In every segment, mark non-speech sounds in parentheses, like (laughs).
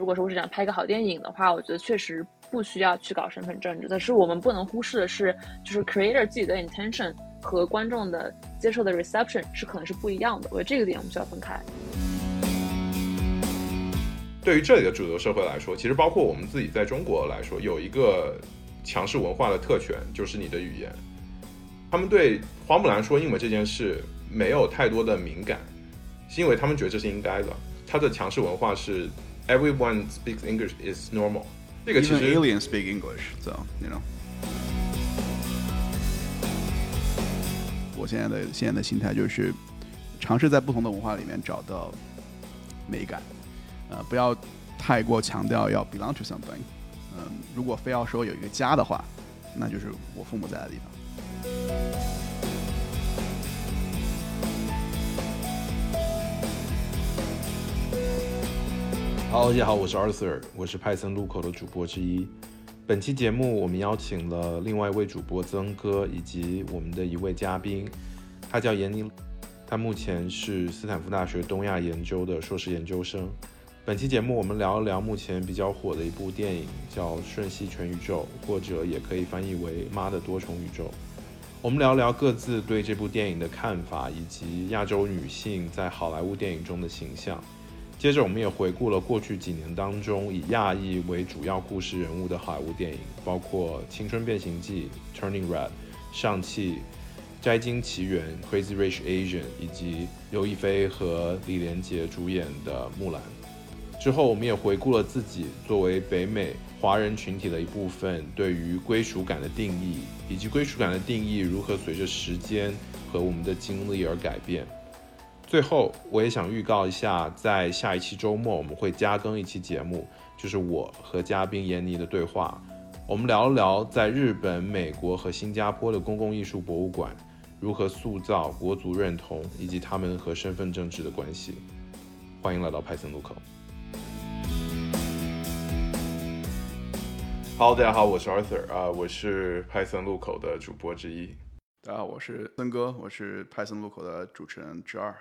如果说我是想拍一个好电影的话，我觉得确实不需要去搞身份政治。但是我们不能忽视的是，就是 creator 自己的 intention 和观众的接受的 reception 是可能是不一样的。我觉得这个点我们需要分开。对于这里的主流社会来说，其实包括我们自己在中国来说，有一个强势文化的特权，就是你的语言。他们对花木兰说英文这件事没有太多的敏感，是因为他们觉得这是应该的。他的强势文化是 everyone speaks English is normal。这个其实 aliens speak English，so you know。我现在的现在的心态就是尝试在不同的文化里面找到美感。呃，不要太过强调要 belong to something。嗯，如果非要说有一个家的话，那就是我父母在的地方。好大家好，我是 Arthur，我是派森路口的主播之一。本期节目我们邀请了另外一位主播曾哥，以及我们的一位嘉宾，他叫闫妮，他目前是斯坦福大学东亚研究的硕士研究生。本期节目，我们聊一聊目前比较火的一部电影，叫《瞬息全宇宙》，或者也可以翻译为《妈的多重宇宙》。我们聊聊各自对这部电影的看法，以及亚洲女性在好莱坞电影中的形象。接着，我们也回顾了过去几年当中以亚裔为主要故事人物的好莱坞电影，包括《青春变形记》（Turning Red）、《上汽》、《摘金奇缘》（Crazy Rich Asian） 以及刘亦菲和李连杰主演的《木兰》。之后，我们也回顾了自己作为北美华人群体的一部分对于归属感的定义，以及归属感的定义如何随着时间和我们的经历而改变。最后，我也想预告一下，在下一期周末我们会加更一期节目，就是我和嘉宾闫妮的对话。我们聊一聊在日本、美国和新加坡的公共艺术博物馆如何塑造国族认同，以及他们和身份政治的关系。欢迎来到派森路口。Hello，大家好，我是 Arthur 啊，我是派森路口的主播之一。大家好，我是森哥，我是派森路口的主持人之二。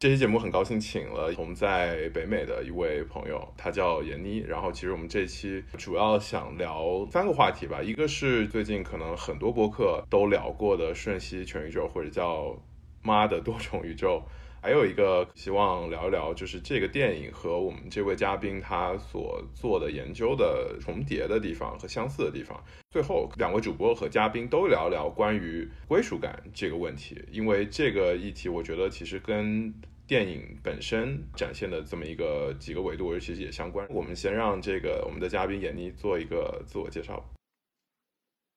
这期节目很高兴请了我们在北美的一位朋友，他叫闫妮。然后其实我们这期主要想聊三个话题吧，一个是最近可能很多播客都聊过的瞬息全宇宙，或者叫妈的多重宇宙。还有一个希望聊一聊，就是这个电影和我们这位嘉宾他所做的研究的重叠的地方和相似的地方。最后，两位主播和嘉宾都聊聊关于归属感这个问题，因为这个议题，我觉得其实跟电影本身展现的这么一个几个维度，其实也相关。我们先让这个我们的嘉宾闫妮做一个自我介绍。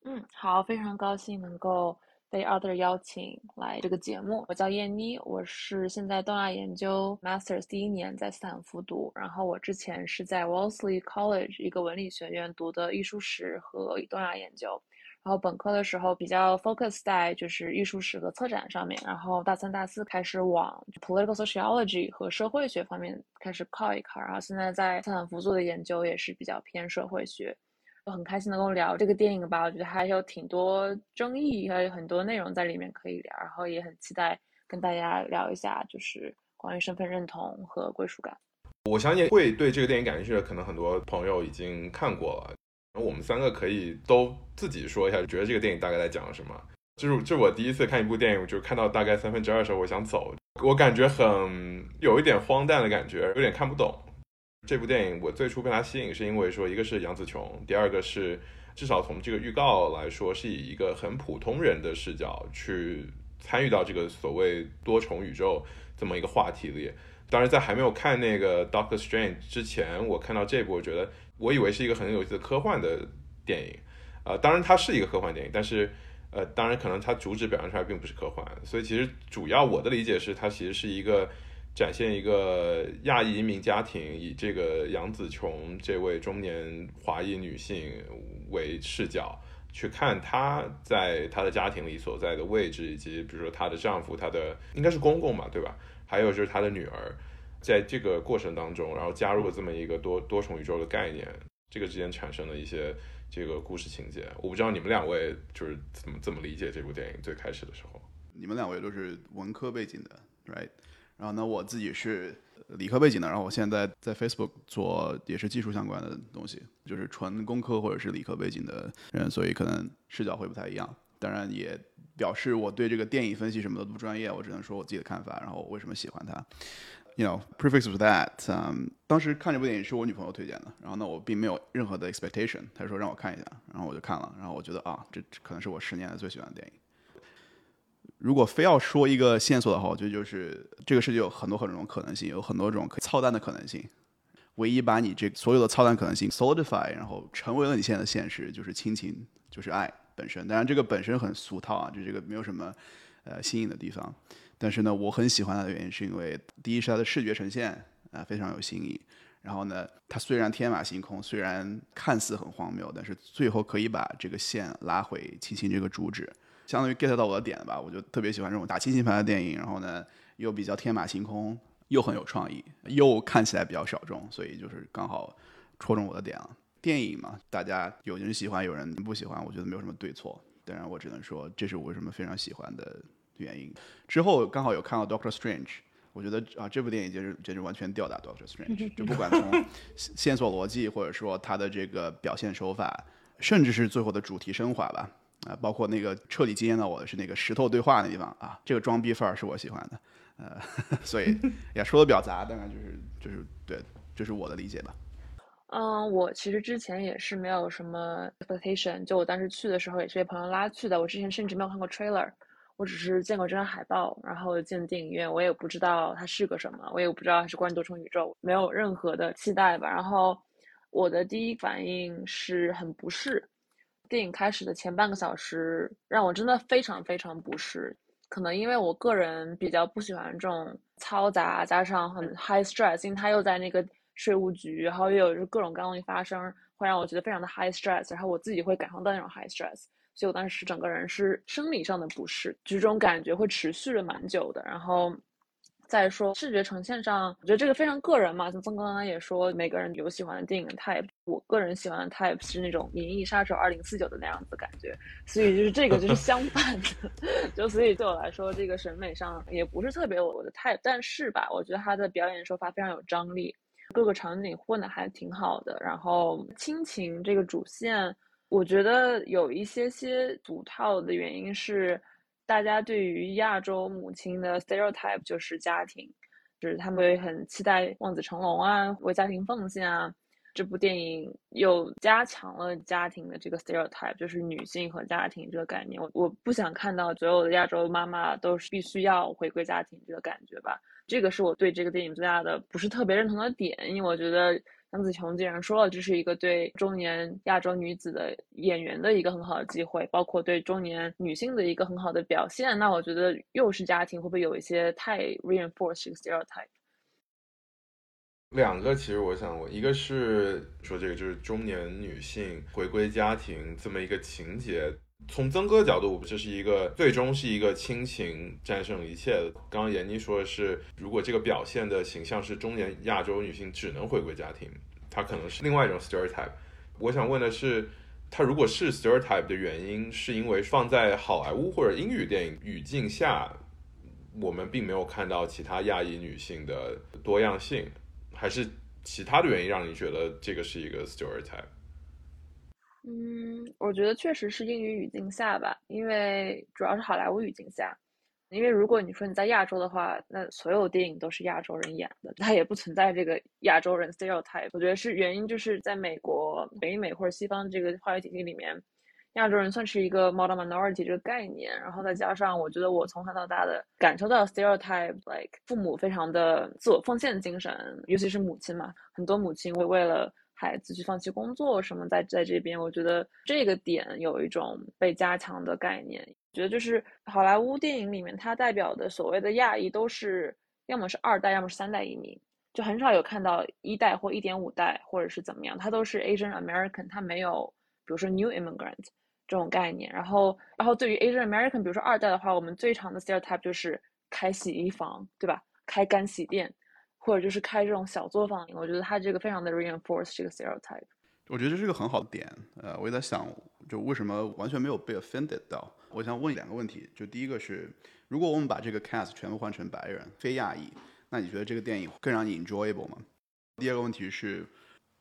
嗯，好，非常高兴能够。被 other 邀请来这个节目，我叫燕妮，我是现在东亚研究 masters 第一年在斯坦福读，然后我之前是在 Wellesley College 一个文理学院读的艺术史和东亚研究，然后本科的时候比较 focus 在就是艺术史和策展上面，然后大三大四开始往 political sociology 和社会学方面开始靠一靠，然后现在在斯坦福做的研究也是比较偏社会学。就很开心能够聊这个电影吧，我觉得还有挺多争议，还有很多内容在里面可以聊，然后也很期待跟大家聊一下，就是关于身份认同和归属感。我相信会对这个电影感兴趣的，可能很多朋友已经看过了。我们三个可以都自己说一下，觉得这个电影大概在讲什么。就是这我第一次看一部电影，就看到大概三分之二的时候，我想走，我感觉很有一点荒诞的感觉，有点看不懂。这部电影我最初被它吸引，是因为说一个是杨紫琼，第二个是至少从这个预告来说，是以一个很普通人的视角去参与到这个所谓多重宇宙这么一个话题里。当然，在还没有看那个 Doctor Strange 之前，我看到这部，我觉得我以为是一个很有意思的科幻的电影。呃，当然它是一个科幻电影，但是呃，当然可能它主旨表现出来并不是科幻。所以其实主要我的理解是，它其实是一个。展现一个亚裔移民家庭以这个杨紫琼这位中年华裔女性为视角去看她在她的家庭里所在的位置，以及比如说她的丈夫，她的应该是公公嘛，对吧？还有就是她的女儿，在这个过程当中，然后加入了这么一个多多重宇宙的概念，这个之间产生了一些这个故事情节。我不知道你们两位就是怎么怎么理解这部电影最开始的时候。你们两位都是文科背景的，right？然后呢，我自己是理科背景的，然后我现在在 Facebook 做也是技术相关的东西，就是纯工科或者是理科背景的人，所以可能视角会不太一样。当然也表示我对这个电影分析什么的不专业，我只能说我自己的看法，然后我为什么喜欢它。You know, prefix to that，嗯，当时看这部电影是我女朋友推荐的，然后呢，我并没有任何的 expectation，她说让我看一下，然后我就看了，然后我觉得啊，这可能是我十年来最喜欢的电影。如果非要说一个线索的话，我觉得就是这个世界有很多很多种可能性，有很多种可操蛋的可能性。唯一把你这所有的操蛋可能性 solidify，然后成为了你现在的现实，就是亲情，就是爱本身。当然，这个本身很俗套啊，就这个没有什么呃新颖的地方。但是呢，我很喜欢它的原因是因为，第一是它的视觉呈现啊非常有新意。然后呢，它虽然天马行空，虽然看似很荒谬，但是最后可以把这个线拉回亲情这个主旨。相当于 get 到我的点吧，我就特别喜欢这种打亲情牌的电影，然后呢又比较天马行空，又很有创意，又看起来比较小众，所以就是刚好戳中我的点了。电影嘛，大家有人喜欢，有人不喜欢，我觉得没有什么对错。当然，我只能说这是我为什么非常喜欢的原因。之后刚好有看到 Doctor Strange，我觉得啊这部电影简直简直完全吊打 Doctor Strange，(laughs) 就不管从线索逻辑，或者说它的这个表现手法，甚至是最后的主题升华吧。啊，包括那个彻底惊艳到我的是那个石头对话那地方啊，这个装逼范儿是我喜欢的，呃，(laughs) 所以 (laughs) 也说的比较杂，当然就是就是对，这是我的理解吧。嗯，我其实之前也是没有什么 expectation，就我当时去的时候也是被朋友拉去的，我之前甚至没有看过 trailer，我只是见过这张海报，然后进电影院，我也不知道它是个什么，我也不知道它是关于多重宇宙，没有任何的期待吧。然后我的第一反应是很不适。电影开始的前半个小时让我真的非常非常不适，可能因为我个人比较不喜欢这种嘈杂加上很 high stress，因为他又在那个税务局，然后又有各种各样东西发生，会让我觉得非常的 high stress，然后我自己会感受到那种 high stress，所以我当时整个人是生理上的不适，就这种感觉会持续了蛮久的，然后。再说视觉呈现上，我觉得这个非常个人嘛。像曾刚刚也说，每个人有喜欢的电影 type。我个人喜欢的 type 是那种《银翼杀手2049》的那样子感觉，所以就是这个就是相反的。(laughs) 就所以对我来说，这个审美上也不是特别我的 type。但是吧，我觉得他的表演手法非常有张力，各个场景混的还挺好的。然后亲情这个主线，我觉得有一些些俗套的原因是。大家对于亚洲母亲的 stereotype 就是家庭，就是他们会很期待望子成龙啊，为家庭奉献啊。这部电影又加强了家庭的这个 stereotype，就是女性和家庭这个概念。我我不想看到所有的亚洲妈妈都是必须要回归家庭这个感觉吧。这个是我对这个电影最大的不是特别认同的点，因为我觉得。杨紫琼既然说了，这是一个对中年亚洲女子的演员的一个很好的机会，包括对中年女性的一个很好的表现。那我觉得又是家庭，会不会有一些太 reinforce 这个 stereotype？两个其实我想问，一个是说这个就是中年女性回归家庭这么一个情节，从曾哥角度，这是一个最终是一个亲情战胜一切。刚刚闫妮说的是，如果这个表现的形象是中年亚洲女性只能回归家庭。它可能是另外一种 stereotype。我想问的是，它如果是 stereotype 的原因，是因为放在好莱坞或者英语电影语境下，我们并没有看到其他亚裔女性的多样性，还是其他的原因让你觉得这个是一个 stereotype？嗯，我觉得确实是英语语境下吧，因为主要是好莱坞语境下。因为如果你说你在亚洲的话，那所有电影都是亚洲人演的，它也不存在这个亚洲人 stereotype。我觉得是原因就是在美国、北美或者西方这个话语体系里面，亚洲人算是一个 modern minority 这个概念，然后再加上我觉得我从小到大的感受到 stereotype，like 父母非常的自我奉献精神，尤其是母亲嘛，很多母亲会为了孩子去放弃工作什么，在在这边，我觉得这个点有一种被加强的概念。觉得就是好莱坞电影里面，它代表的所谓的亚裔都是要么是二代，要么是三代移民，就很少有看到一代或一点五代或者是怎么样，它都是 Asian American，它没有比如说 New Immigrant 这种概念。然后，然后对于 Asian American，比如说二代的话，我们最常的 stereotype 就是开洗衣房，对吧？开干洗店，或者就是开这种小作坊。我觉得他这个非常的 reinforce 这个 stereotype。我觉得这是个很好的点。呃，我也在想，就为什么完全没有被 offended 到？我想问两个问题，就第一个是，如果我们把这个 cast 全部换成白人、非亚裔，那你觉得这个电影更让你 enjoyable 吗？第二个问题是，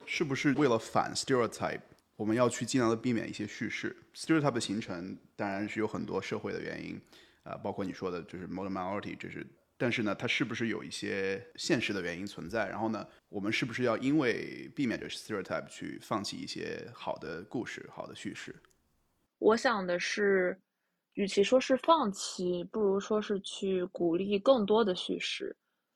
是不是为了反 stereotype，我们要去尽量的避免一些叙事？stereotype 的形成当然是有很多社会的原因，啊，包括你说的就是 modern minority，这是，但是呢，它是不是有一些现实的原因存在？然后呢，我们是不是要因为避免这 stereotype 去放弃一些好的故事、好的叙事？我想的是。与其说是放弃，不如说是去鼓励更多的叙事。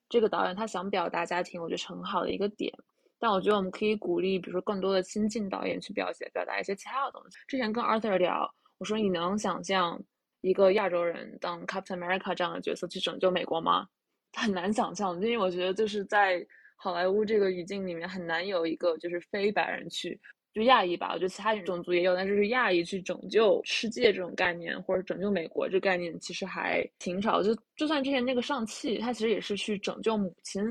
这个导演他想表达家庭，我觉得是很好的一个点。但我觉得我们可以鼓励，比如说更多的新晋导演去表写、表达一些其他的东西。之前跟 Arthur 聊，我说你能想象一个亚洲人当 Captain America 这样的角色去拯救美国吗？很难想象，因为我觉得就是在好莱坞这个语境里面，很难有一个就是非白人去。就亚裔吧，我觉得其他种族也有，但是是亚裔去拯救世界这种概念，或者拯救美国这概念，其实还挺少。就就算之前那个上汽，他其实也是去拯救母亲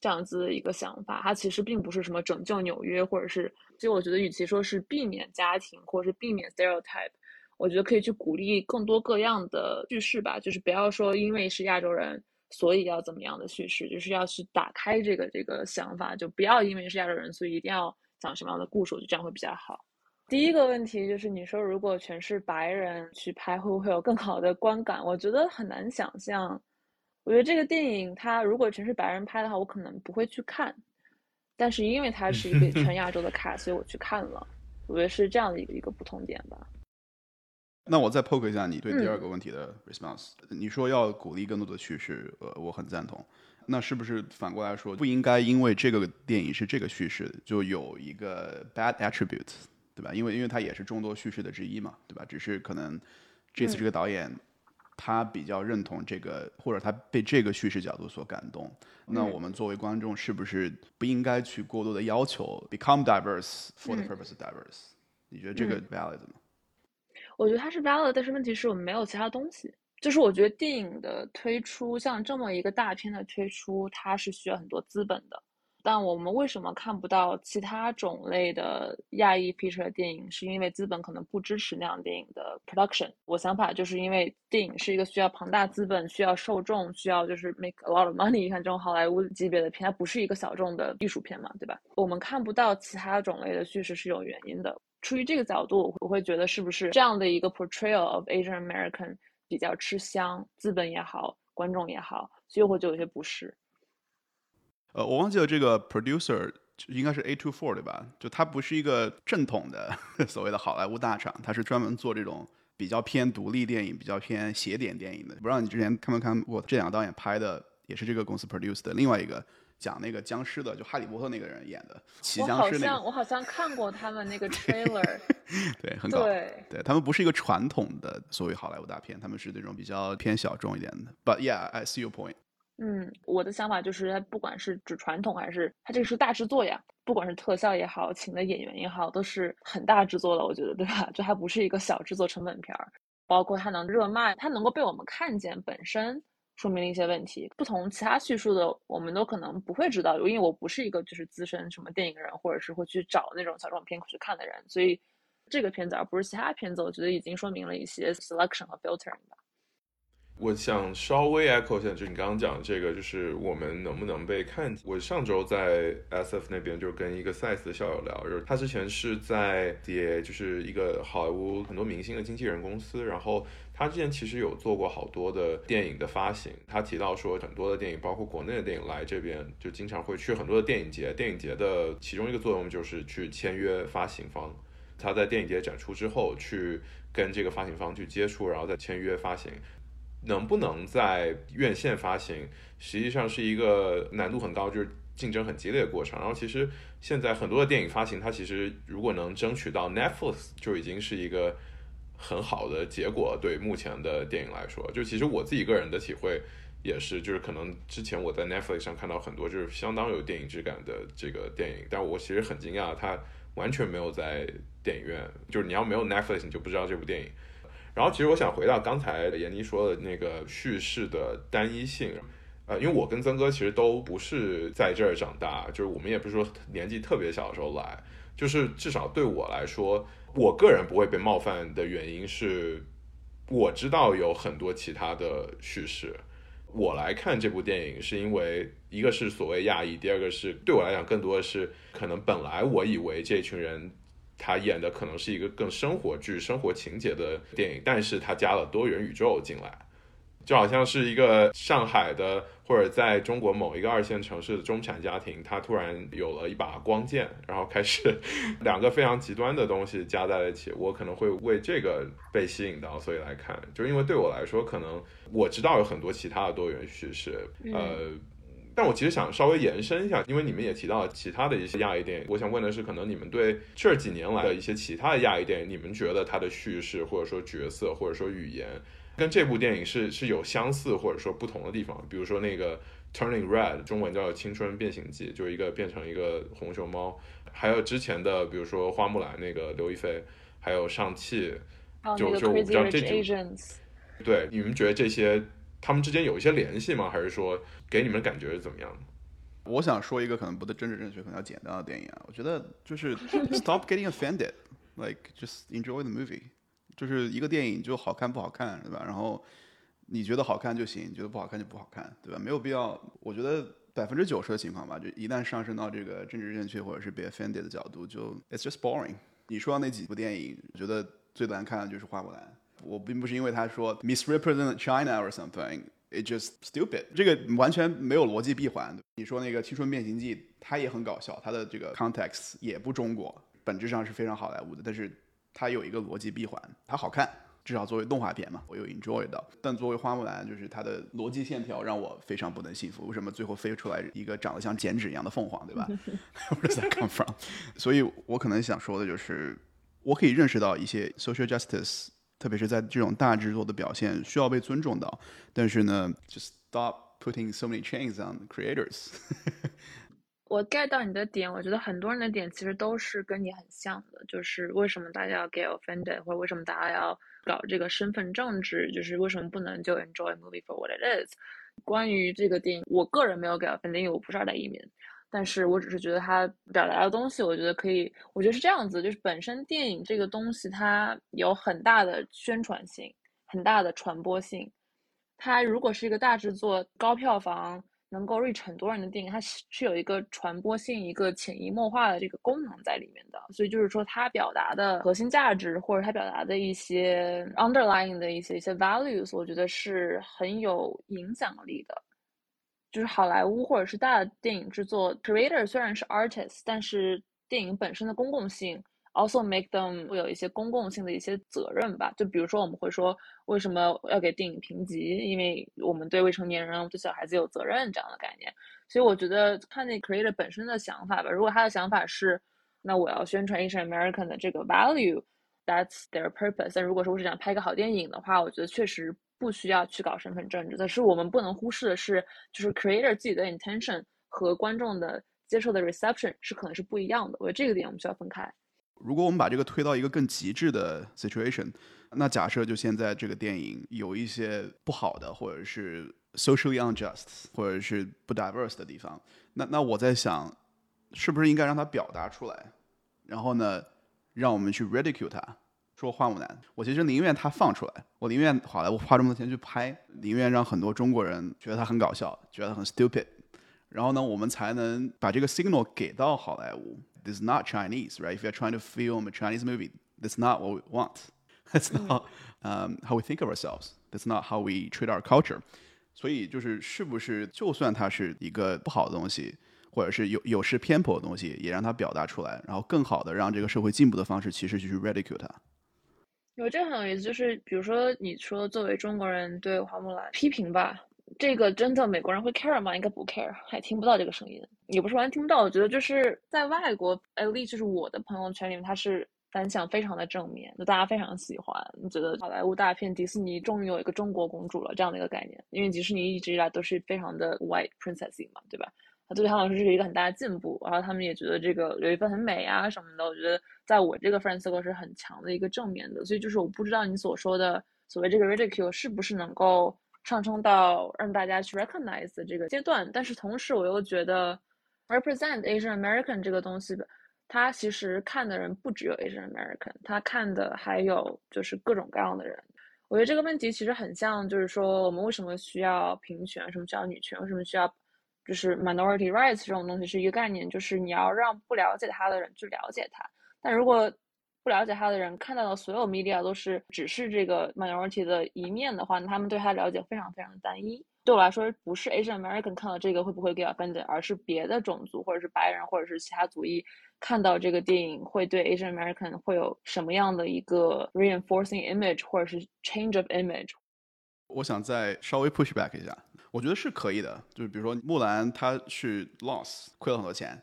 这样子的一个想法，他其实并不是什么拯救纽约，或者是，其实我觉得与其说是避免家庭，或者是避免 stereotype，我觉得可以去鼓励更多各样的叙事吧，就是不要说因为是亚洲人，所以要怎么样的叙事，就是要去打开这个这个想法，就不要因为是亚洲人，所以一定要。讲什么样的故事，我觉得这样会比较好。第一个问题就是，你说如果全是白人去拍，会不会有更好的观感？我觉得很难想象。我觉得这个电影它如果全是白人拍的话，我可能不会去看。但是因为它是一个全 (laughs) 亚洲的卡，所以我去看了。我觉得是这样的一个一个不同点吧。那我再 poke 一下你对第二个问题的 response。你说要鼓励更多的叙事，呃，我很赞同。那是不是反过来说，不应该因为这个电影是这个叙事，就有一个 bad attribute，对吧？因为因为它也是众多叙事的之一嘛，对吧？只是可能这次这个导演他比较认同这个，或者他被这个叙事角度所感动。那我们作为观众，是不是不应该去过多的要求 become diverse for the purpose of diverse？你觉得这个 valid 吗？我觉得它是 valid，但是问题是我们没有其他东西。就是我觉得电影的推出，像这么一个大片的推出，它是需要很多资本的。但我们为什么看不到其他种类的亚裔 feature 电影？是因为资本可能不支持那样电影的 production。我想法就是因为电影是一个需要庞大资本、需要受众、需要就是 make a lot of money。你看这种好莱坞级别的片，它不是一个小众的艺术片嘛，对吧？我们看不到其他种类的叙事是有原因的。出于这个角度，我会觉得是不是这样的一个 portrayal of Asian American？比较吃香，资本也好，观众也好，所以会就有些不适。呃，我忘记了这个 producer 应该是 A two four 对吧？就他不是一个正统的 (laughs) 所谓的好莱坞大厂，他是专门做这种比较偏独立电影、比较偏写点电影的。不知道你之前看没看过这两个导演拍的，也是这个公司 produce 的另外一个。讲那个僵尸的，就哈利波特那个人演的骑僵尸那个，我好像看过他们那个 trailer，(laughs) 对，很搞，对，对他们不是一个传统的所谓好莱坞大片，他们是那种比较偏小众一点的。But yeah, I see your point。嗯，我的想法就是，它不管是指传统还是它这个是大制作呀，不管是特效也好，请的演员也好，都是很大制作的，我觉得对吧？这还不是一个小制作成本片儿，包括它能热卖，它能够被我们看见本身。说明了一些问题，不同其他叙述的，我们都可能不会知道，因为我不是一个就是资深什么电影人，或者是会去找那种小众片去看的人，所以这个片子而不是其他片子，我觉得已经说明了一些 selection 和 filtering 吧。我想稍微 echo 一下，就是你刚刚讲的这个，就是我们能不能被看见。我上周在 SF 那边就跟一个 size 的校友聊，就是他之前是在 D，就是一个好莱坞很多明星的经纪人公司，然后他之前其实有做过好多的电影的发行。他提到说，很多的电影，包括国内的电影来这边，就经常会去很多的电影节。电影节的其中一个作用就是去签约发行方。他在电影节展出之后，去跟这个发行方去接触，然后再签约发行。能不能在院线发行，实际上是一个难度很高，就是竞争很激烈的过程。然后其实现在很多的电影发行，它其实如果能争取到 Netflix，就已经是一个很好的结果。对目前的电影来说，就其实我自己个人的体会，也是，就是可能之前我在 Netflix 上看到很多就是相当有电影质感的这个电影，但我其实很惊讶，它完全没有在电影院，就是你要没有 Netflix 你就不知道这部电影。然后其实我想回到刚才闫妮说的那个叙事的单一性，呃，因为我跟曾哥其实都不是在这儿长大，就是我们也不是说年纪特别小的时候来，就是至少对我来说，我个人不会被冒犯的原因是，我知道有很多其他的叙事。我来看这部电影是因为一个是所谓亚裔，第二个是对我来讲更多的是可能本来我以为这群人。他演的可能是一个更生活剧、生活情节的电影，但是他加了多元宇宙进来，就好像是一个上海的或者在中国某一个二线城市的中产家庭，他突然有了一把光剑，然后开始 (laughs) 两个非常极端的东西加在了一起，我可能会为这个被吸引到，所以来看，就因为对我来说，可能我知道有很多其他的多元叙事，呃。但我其实想稍微延伸一下，因为你们也提到了其他的一些亚裔电影，我想问的是，可能你们对这几年来的一些其他的亚裔电影，你们觉得它的叙事或者说角色或者说语言，跟这部电影是是有相似或者说不同的地方？比如说那个 Turning Red，中文叫《青春变形记》，就一个变成一个红熊猫，还有之前的，比如说花木兰那个刘亦菲，还有上汽，就就我不知道这几，对，你们觉得这些？他们之间有一些联系吗？还是说给你们感觉是怎么样？我想说一个可能不太政治正确、可能要简单的电影啊。我觉得就是 Stop getting offended，like just enjoy the movie。就是一个电影就好看不好看，对吧？然后你觉得好看就行，觉得不好看就不好看，对吧？没有必要。我觉得百分之九十的情况吧，就一旦上升到这个政治正确或者是 be offended 的角度，就 it's just boring。你说那几部电影，我觉得最难看的就是花木兰。我并不是因为他说 misrepresent China or something，it just stupid。这个完全没有逻辑闭环。你说那个《青春变形记》，它也很搞笑，它的这个 context 也不中国，本质上是非常好莱坞的，但是它有一个逻辑闭环，它好看，至少作为动画片嘛，我有 enjoy 到。但作为花木兰，就是它的逻辑线条让我非常不能信服。为什么最后飞出来一个长得像剪纸一样的凤凰，对吧？(laughs) (laughs) Where does that come from？所以我可能想说的就是，我可以认识到一些 social justice。特别是在这种大制作的表现需要被尊重到，但是呢，just stop putting so many chains on creators。(laughs) 我 get 到你的点，我觉得很多人的点其实都是跟你很像的，就是为什么大家要 get offended，或者为什么大家要搞这个身份政治，就是为什么不能就 enjoy movie for what it is。关于这个电影，我个人没有 get offended，因为我不是二代移民。但是我只是觉得他表达的东西，我觉得可以，我觉得是这样子，就是本身电影这个东西它有很大的宣传性，很大的传播性。它如果是一个大制作、高票房、能够 reach 很多人的电影，它是是有一个传播性、一个潜移默化的这个功能在里面的。所以就是说，它表达的核心价值，或者它表达的一些 underlying 的一些一些 values，我觉得是很有影响力的。就是好莱坞或者是大的电影制作，creator 虽然是 artist，但是电影本身的公共性 also make them 会有一些公共性的一些责任吧。就比如说我们会说，为什么要给电影评级？因为我们对未成年人、对小孩子有责任这样的概念。所以我觉得看那 creator 本身的想法吧。如果他的想法是，那我要宣传 Asian American 的这个 value，that's their purpose。但如果说我是想拍个好电影的话，我觉得确实。不需要去搞身份政治，但是我们不能忽视的是，就是 creator 自己的 intention 和观众的接受的 reception 是可能是不一样的。我觉得这个点我们需要分开。如果我们把这个推到一个更极致的 situation，那假设就现在这个电影有一些不好的，或者是 socially unjust，或者是不 diverse 的地方，那那我在想，是不是应该让它表达出来，然后呢，让我们去 ridicule 它。说花木兰，我其实宁愿他放出来，我宁愿好莱坞花这么多钱去拍，宁愿让很多中国人觉得他很搞笑，觉得他很 stupid，然后呢，我们才能把这个 signal 给到好莱坞。This is not Chinese, right? If you're trying to film a Chinese movie, that's not what we want. That's not um, how we think of ourselves. That's not how we treat our culture. 所以就是是不是就算它是一个不好的东西，或者是有有失偏颇的东西，也让它表达出来，然后更好的让这个社会进步的方式，其实就是 ridicule 它。有这很有意思，就是比如说你说作为中国人对花木兰批评吧，这个真的美国人会 care 吗？应该不 care，还听不到这个声音，也不是完全听不到。我觉得就是在外国，at least 就是我的朋友圈里面，他是反响非常的正面，就大家非常喜欢，觉得好莱坞大片迪士尼终于有一个中国公主了这样的一个概念，因为迪士尼一直以来都是非常的 white princessy 嘛，对吧？啊，对他们来说是一个很大的进步，然后他们也觉得这个刘亦菲很美啊什么的，我觉得在我这个 friend circle 是很强的一个正面的，所以就是我不知道你所说的所谓这个 ridicule 是不是能够上升到让大家去 recognize 这个阶段，但是同时我又觉得 represent Asian American 这个东西，他其实看的人不只有 Asian American，他看的还有就是各种各样的人。我觉得这个问题其实很像，就是说我们为什么需要平权，什么需要女权，为什么需要。就是 minority rights 这种东西是一个概念，就是你要让不了解他的人去了解他。但如果不了解他的人看到的所有 media 都是只是这个 minority 的一面的话，那他们对他了解非常非常的单一。对我来说，不是 Asian American 看到这个会不会 get offended，而是别的种族或者是白人或者是其他族裔看到这个电影会对 Asian American 会有什么样的一个 reinforcing image 或者是 change of image。我想再稍微 push back 一下。我觉得是可以的，就是比如说木兰，他是 loss 亏了很多钱，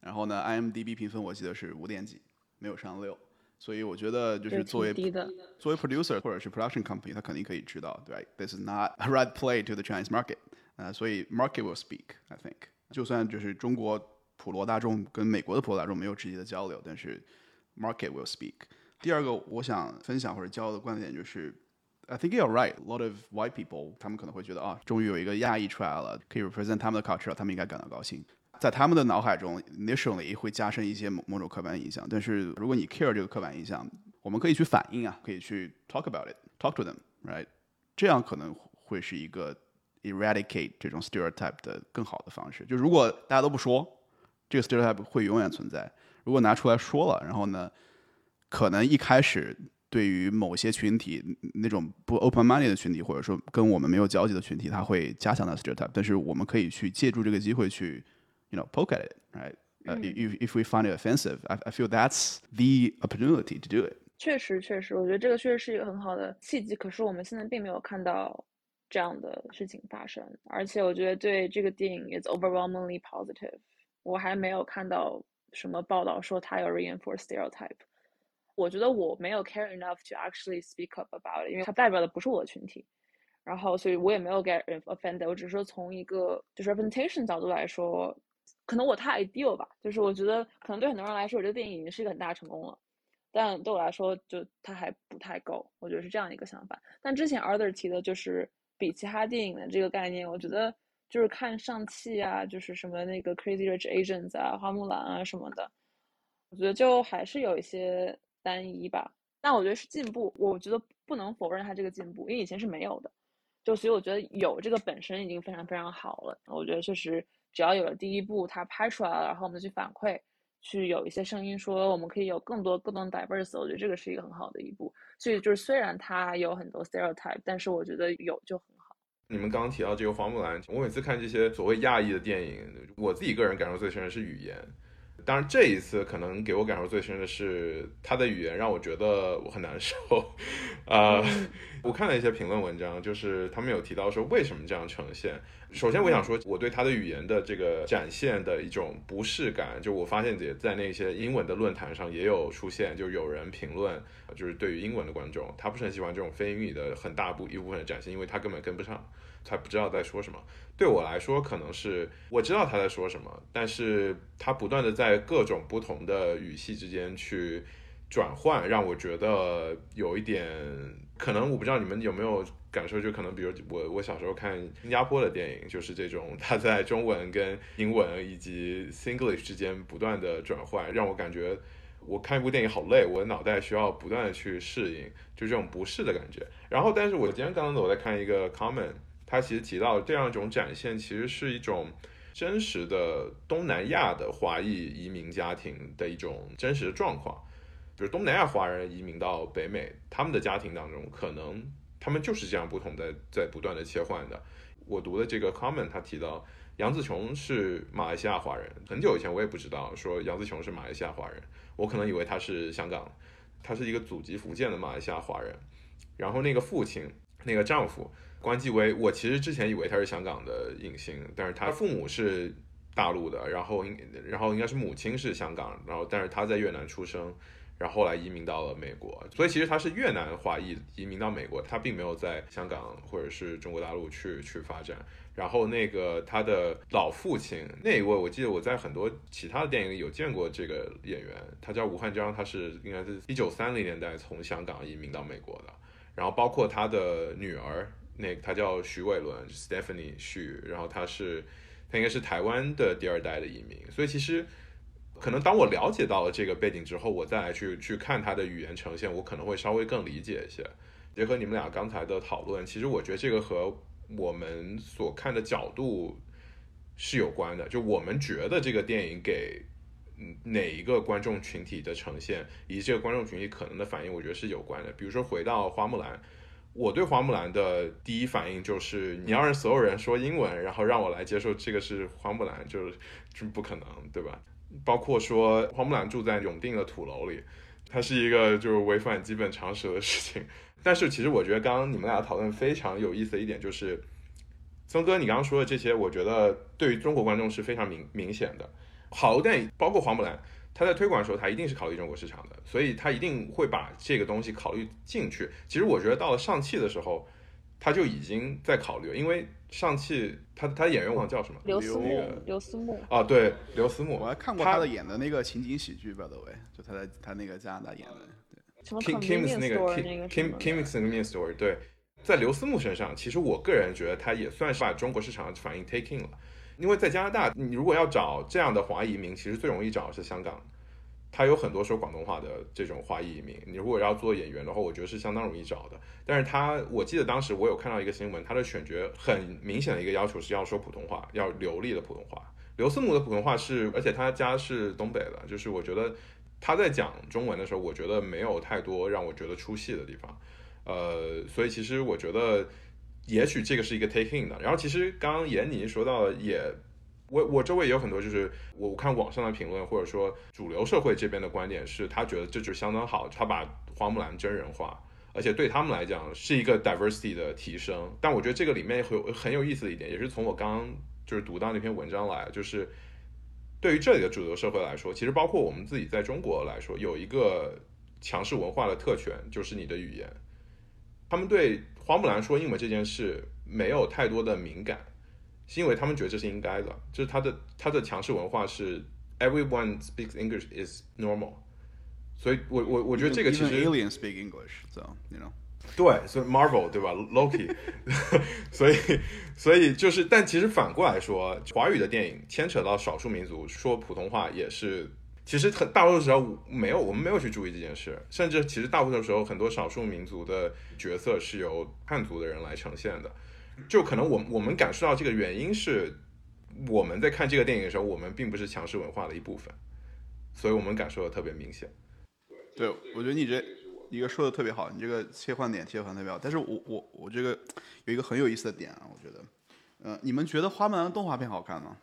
然后呢，IMDB 评分我记得是五点几，没有上六，所以我觉得就是作为作为 producer 或者是 production company，他肯定可以知道，对，this is not a right play to the Chinese market，呃，所以 market will speak，I think，就算就是中国普罗大众跟美国的普罗大众没有直接的交流，但是 market will speak。第二个我想分享或者交流的观点就是。I think you're right. A lot of white people，他们可能会觉得啊，终于有一个亚裔出来了，可以 represent 他们的 culture，他们应该感到高兴。在他们的脑海中，initially 会加深一些某某种刻板印象。但是如果你 care 这个刻板印象，我们可以去反映啊，可以去 talk about it，talk to them，right？这样可能会是一个 eradicate 这种 stereotype 的更好的方式。就如果大家都不说，这个 stereotype 会永远存在。如果拿出来说了，然后呢，可能一开始。对于某些群体，那种不 open money 的群体，或者说跟我们没有交集的群体，他会加强那 stereotype。但是我们可以去借助这个机会去，you know poke at it，right？呃，if if we find it offensive，I I feel that's the opportunity to do it。确实，确实，我觉得这个确实是一个很好的契机。可是我们现在并没有看到这样的事情发生，而且我觉得对这个电影 is overwhelmingly positive。我还没有看到什么报道说它有 reinforce stereotype。 我觉得我没有 care enough to actually speak up about it，因为它代表的不是我的群体，然后所以我也没有 get offended。我只是说从一个就是 representation 角度来说，可能我太 ideal 吧，就是我觉得可能对很多人来说，我这个电影已经是一个很大成功了，但对我来说就它还不太够，我觉得是这样一个想法。但之前 Arthur 提的就是比其他电影的这个概念，我觉得就是看上汽啊，就是什么那个 Crazy Rich Asians 啊、花木兰啊什么的，我觉得就还是有一些。单一吧，但我觉得是进步。我觉得不能否认它这个进步，因为以前是没有的。就所以我觉得有这个本身已经非常非常好了。我觉得确实只要有了第一步，它拍出来了，然后我们去反馈，去有一些声音说我们可以有更多更多 diverse，我觉得这个是一个很好的一步。所以就是虽然它有很多 stereotype，但是我觉得有就很好。你们刚刚提到这个花木兰，我每次看这些所谓亚裔的电影，我自己个人感受最深的是语言。当然，这一次可能给我感受最深的是他的语言让我觉得我很难受。呃，(laughs) 我看了一些评论文章，就是他们有提到说为什么这样呈现。首先，我想说我对他的语言的这个展现的一种不适感，就我发现也在那些英文的论坛上也有出现，就有人评论，就是对于英文的观众，他不是很喜欢这种非英语的很大部一部分的展现，因为他根本跟不上。他不知道在说什么。对我来说，可能是我知道他在说什么，但是他不断的在各种不同的语系之间去转换，让我觉得有一点可能。我不知道你们有没有感受，就可能比如我我小时候看新加坡的电影，就是这种他在中文跟英文以及 Singlish 之间不断的转换，让我感觉我看一部电影好累，我的脑袋需要不断的去适应，就这种不适的感觉。然后，但是我今天刚刚我在看一个 comment。他其实提到这样一种展现，其实是一种真实的东南亚的华裔移民家庭的一种真实的状况。比如东南亚华人移民到北美，他们的家庭当中，可能他们就是这样不同的在不断的切换的。我读的这个 comment，他提到杨紫琼是马来西亚华人，很久以前我也不知道说杨紫琼是马来西亚华人，我可能以为他是香港，他是一个祖籍福建的马来西亚华人。然后那个父亲，那个丈夫。关继威，我其实之前以为他是香港的影星，但是他父母是大陆的，然后应然后应该是母亲是香港，然后但是他在越南出生，然后后来移民到了美国，所以其实他是越南华裔移民到美国，他并没有在香港或者是中国大陆去去发展。然后那个他的老父亲那一位，我记得我在很多其他的电影里有见过这个演员，他叫吴汉章，他是应该是一九三零年代从香港移民到美国的。然后包括他的女儿，那他叫徐伟伦 （Stephanie 徐），然后他是他应该是台湾的第二代的移民。所以其实可能当我了解到了这个背景之后，我再来去去看他的语言呈现，我可能会稍微更理解一些。结合你们俩刚才的讨论，其实我觉得这个和我们所看的角度是有关的，就我们觉得这个电影给嗯哪一个观众群体的呈现，以及这个观众群体可能的反应，我觉得是有关的。比如说回到花木兰，我对花木兰的第一反应就是你要让所有人说英文，然后让我来接受这个是花木兰，就是这不可能，对吧？包括说花木兰住在永定的土楼里，它是一个就是违反基本常识的事情。(laughs) 但是其实我觉得刚刚你们俩讨论非常有意思的一点就是，曾哥你刚刚说的这些，我觉得对于中国观众是非常明明显的。好电影，包括花木兰，他在推广的时候，他一定是考虑中国市场的，所以他一定会把这个东西考虑进去。其实我觉得到了上汽的时候，他就已经在考虑了，因为上汽他他演员忘了叫什么，刘思慕，刘思慕。啊，对，刘思慕，我还看过他的演的那个情景喜剧，by the way，就他在他那个加拿大演的。Kim Kim's 那个 Kim Kim's 那个 main story，对，在刘思慕身上，其实我个人觉得他也算是把中国市场反应 take in 了，因为在加拿大，你如果要找这样的华裔移民，其实最容易找的是香港，他有很多说广东话的这种华裔移民，你如果要做演员的话，我觉得是相当容易找的。但是他，我记得当时我有看到一个新闻，他的选角很明显的一个要求是要说普通话，要流利的普通话。刘思慕的普通话是，而且他家是东北的，就是我觉得。他在讲中文的时候，我觉得没有太多让我觉得出戏的地方，呃，所以其实我觉得，也许这个是一个 taking 的。然后其实刚刚闫妮说到，也我我周围也有很多，就是我看网上的评论，或者说主流社会这边的观点是，他觉得这就相当好，他把花木兰真人化，而且对他们来讲是一个 diversity 的提升。但我觉得这个里面很有很有意思的一点，也是从我刚刚就是读到那篇文章来，就是。对于这里的主流社会来说，其实包括我们自己在中国来说，有一个强势文化的特权，就是你的语言。他们对花木兰说英文这件事没有太多的敏感，是因为他们觉得这是应该的。就是他的他的强势文化是 everyone speaks English is normal。所以我我我觉得这个其实 alien speak English，so you know。对，所以 Marvel 对吧？Loki，(laughs) 所以所以就是，但其实反过来说，华语的电影牵扯到少数民族说普通话也是，其实很大多数时候没有，我们没有去注意这件事，甚至其实大部分时候很多少数民族的角色是由汉族的人来呈现的，就可能我我们感受到这个原因是我们在看这个电影的时候，我们并不是强势文化的一部分，所以我们感受的特别明显。对，我觉得你这。一个说的特别好，你这个切换点切换特别好，但是我我我这个有一个很有意思的点啊，我觉得，嗯，你们觉得花木兰动画片好看吗？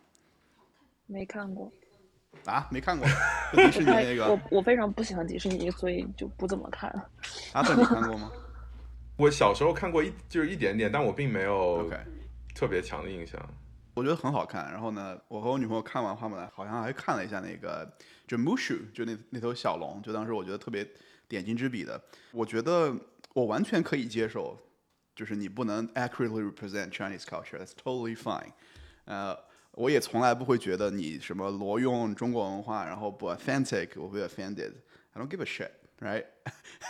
没看过。啊，没看过。迪士尼那个。我我非常不喜欢迪士尼，所以就不怎么看。阿粉，你看过吗？(laughs) 我小时候看过一就是一点点，但我并没有特别强的印象。我觉得很好看。然后呢，我和我女朋友看完花木兰，好像还看了一下那个就 Mushu，就那那头小龙，就当时我觉得特别。点睛之笔的，我觉得我完全可以接受，就是你不能 accurately represent Chinese culture，that's totally fine。呃，我也从来不会觉得你什么挪用中国文化，然后不 authentic，我会 offended。I don't give a shit，right？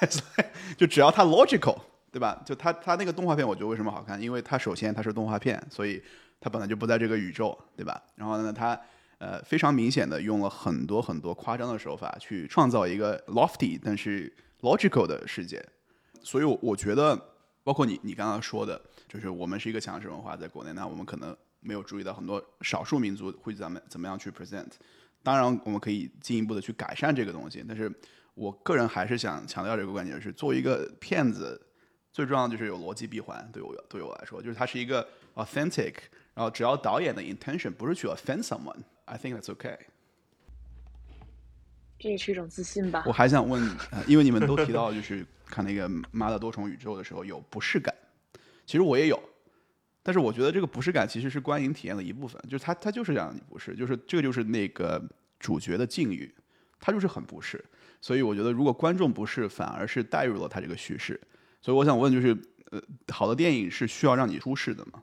(laughs) 就只要它 logical，对吧？就它它那个动画片，我觉得为什么好看？因为它首先它是动画片，所以它本来就不在这个宇宙，对吧？然后呢，它。呃，非常明显的用了很多很多夸张的手法去创造一个 lofty 但是 logical 的世界，所以我觉得，包括你你刚刚说的，就是我们是一个强势文化在国内，那我们可能没有注意到很多少数民族会怎么怎么样去 present。当然，我们可以进一步的去改善这个东西，但是我个人还是想强调这个观点，是作为一个骗子，最重要的就是有逻辑闭环。对我对我来说，就是它是一个 authentic，然后只要导演的 intention 不是去 offend someone。I think that's okay。这也是一种自信吧。我还想问，因为你们都提到就是看那个《妈的多重宇宙》的时候有不适感，其实我也有，但是我觉得这个不适感其实是观影体验的一部分，就是他他就是让你不适，就是这个就是那个主角的境遇，他就是很不适。所以我觉得如果观众不适，反而是带入了他这个叙事。所以我想问，就是呃，好的电影是需要让你舒适的吗？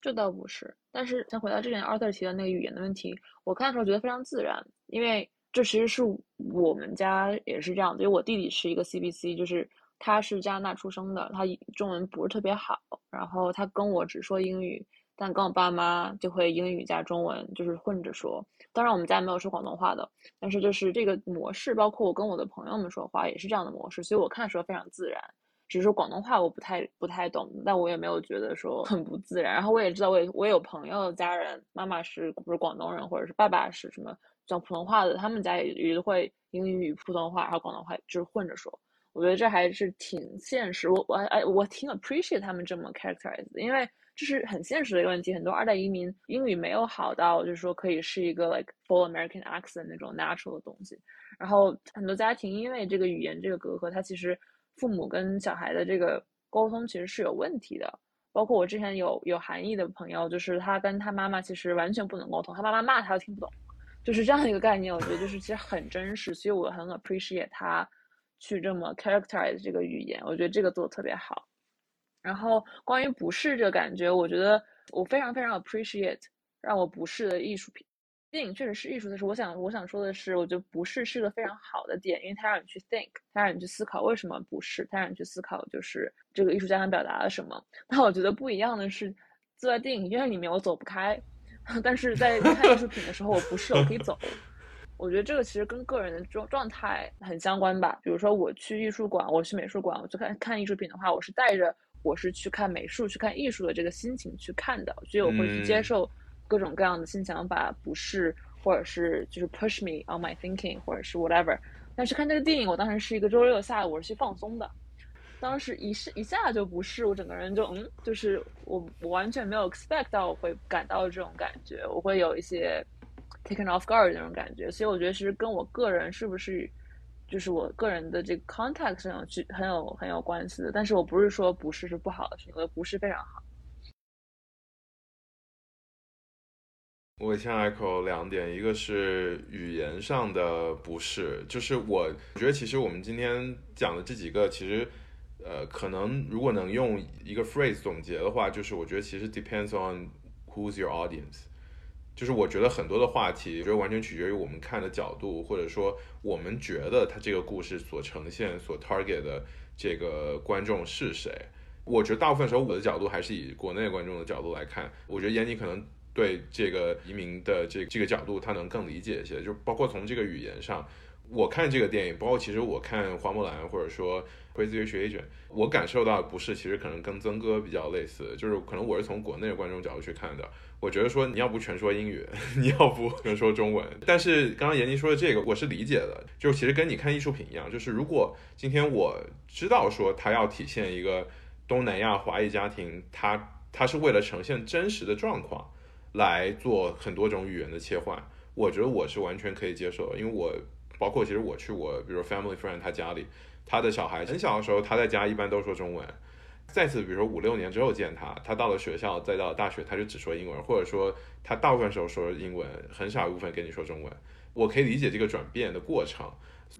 这倒不是，但是先回到之前 Arthur 提的那个语言的问题，我看的时候觉得非常自然，因为这其实是我们家也是这样，因为我弟弟是一个 CBC，就是他是加拿大出生的，他中文不是特别好，然后他跟我只说英语，但跟我爸妈就会英语加中文，就是混着说。当然我们家没有说广东话的，但是就是这个模式，包括我跟我的朋友们说话也是这样的模式，所以我看的时候非常自然。只是说广东话我不太不太懂，但我也没有觉得说很不自然。然后我也知道，我也我有朋友家人，妈妈是不是广东人，或者是爸爸是什么讲普通话的，他们家也也会英语普通话，然后广东话就是混着说。我觉得这还是挺现实。我我哎，我挺 appreciate 他们这么 characterize，因为这是很现实的一个问题。很多二代移民英语没有好到就是说可以是一个 like full American accent 那种 natural 的东西。然后很多家庭因为这个语言这个隔阂，他其实。父母跟小孩的这个沟通其实是有问题的，包括我之前有有韩裔的朋友，就是他跟他妈妈其实完全不能沟通，他妈妈骂他都听不懂，就是这样一个概念。我觉得就是其实很真实，所以我很 appreciate 他去这么 characterize 这个语言，我觉得这个做的特别好。然后关于不适这个感觉，我觉得我非常非常 appreciate 让我不适的艺术品。电影确实是艺术，但是我想我想说的是，我觉得不是是个非常好的点，因为它让你去 think，它让你去思考为什么不是，它让你去思考就是这个艺术家想表达了什么。但我觉得不一样的是，坐在电影院里面我走不开，(laughs) 但是在看艺术品的时候我不是我可以走。我觉得这个其实跟个人的状状态很相关吧。比如说我去艺术馆，我去美术馆，我去看看艺术品的话，我是带着我是去看美术、去看艺术的这个心情去看的，所以我会去接受。各种各样的新想法，不是，或者是就是 push me on my thinking，或者是 whatever。但是看这个电影，我当时是一个周六下午，我是去放松的。当时一是一下就不是，我整个人就嗯，就是我我完全没有 expect 到我会感到这种感觉，我会有一些 taken off guard 那种感觉。所以我觉得其实跟我个人是不是，就是我个人的这个 context 很有去很有很有关系的。但是我不是说不是是不好的事情，我觉得不是非常好。我先 echo 两点，一个是语言上的不适，就是我觉得其实我们今天讲的这几个，其实呃，可能如果能用一个 phrase 总结的话，就是我觉得其实 depends on who's your audience，就是我觉得很多的话题，我觉得完全取决于我们看的角度，或者说我们觉得它这个故事所呈现、所 target 的这个观众是谁。我觉得大部分时候我的角度还是以国内观众的角度来看，我觉得闫妮可能。对这个移民的这这个角度，他能更理解一些，就包括从这个语言上，我看这个电影，包括其实我看《花木兰》或者说《Crazy Rich Asian》，我感受到的不是，其实可能跟曾哥比较类似，就是可能我是从国内的观众角度去看的，我觉得说你要不全说英语，(laughs) 你要不全说中文，但是刚刚闫妮说的这个，我是理解的，就其实跟你看艺术品一样，就是如果今天我知道说他要体现一个东南亚华裔家庭，他他是为了呈现真实的状况。来做很多种语言的切换，我觉得我是完全可以接受的，因为我包括其实我去我比如 family friend 他家里，他的小孩很小的时候他在家一般都说中文，再次比如说五六年之后见他，他到了学校再到大学他就只说英文，或者说他大部分时候说英文，很少一部分跟你说中文，我可以理解这个转变的过程。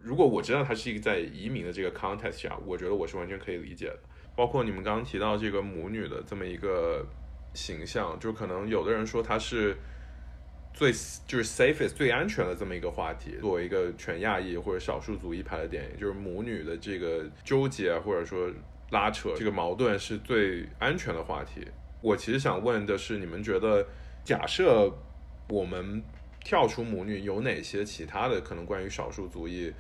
如果我知道他是一个在移民的这个 context 下，我觉得我是完全可以理解的。包括你们刚刚提到这个母女的这么一个。形象就可能有的人说他是最就是 safest 最安全的这么一个话题，作为一个全亚裔或者少数族裔拍的电影，就是母女的这个纠结或者说拉扯这个矛盾是最安全的话题。我其实想问的是，你们觉得假设我们跳出母女，有哪些其他的可能关于少数族裔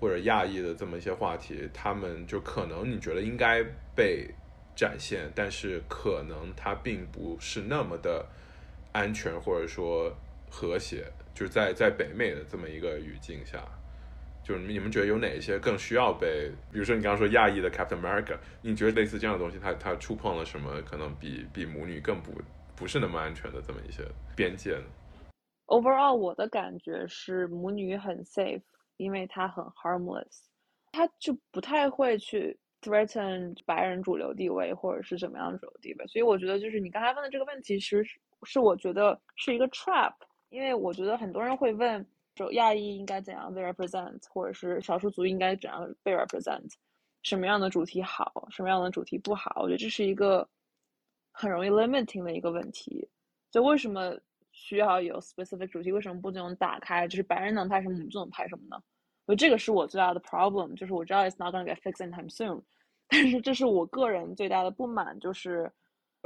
或者亚裔的这么一些话题，他们就可能你觉得应该被。展现，但是可能它并不是那么的安全，或者说和谐，就是在在北美的这么一个语境下，就是你们觉得有哪些更需要被，比如说你刚刚说亚裔的 Captain America，你觉得类似这样的东西，它它触碰了什么？可能比比母女更不不是那么安全的这么一些边界呢？Overall，我的感觉是母女很 safe，因为它很 harmless，它就不太会去。threaten 白人主流地位或者是怎么样主流地位，所以我觉得就是你刚才问的这个问题，其实是是我觉得是一个 trap，因为我觉得很多人会问就亚裔应该怎样被 represent，或者是少数族应该怎样被 represent，什么样的主题好，什么样的主题不好，我觉得这是一个很容易 limiting 的一个问题。就为什么需要有 specific 主题？为什么不能打开？就是白人能拍什么，我们就能拍什么呢？所以这个是我最大的 problem，就是我知道 it's not gonna get fixed anytime soon，但是这是我个人最大的不满，就是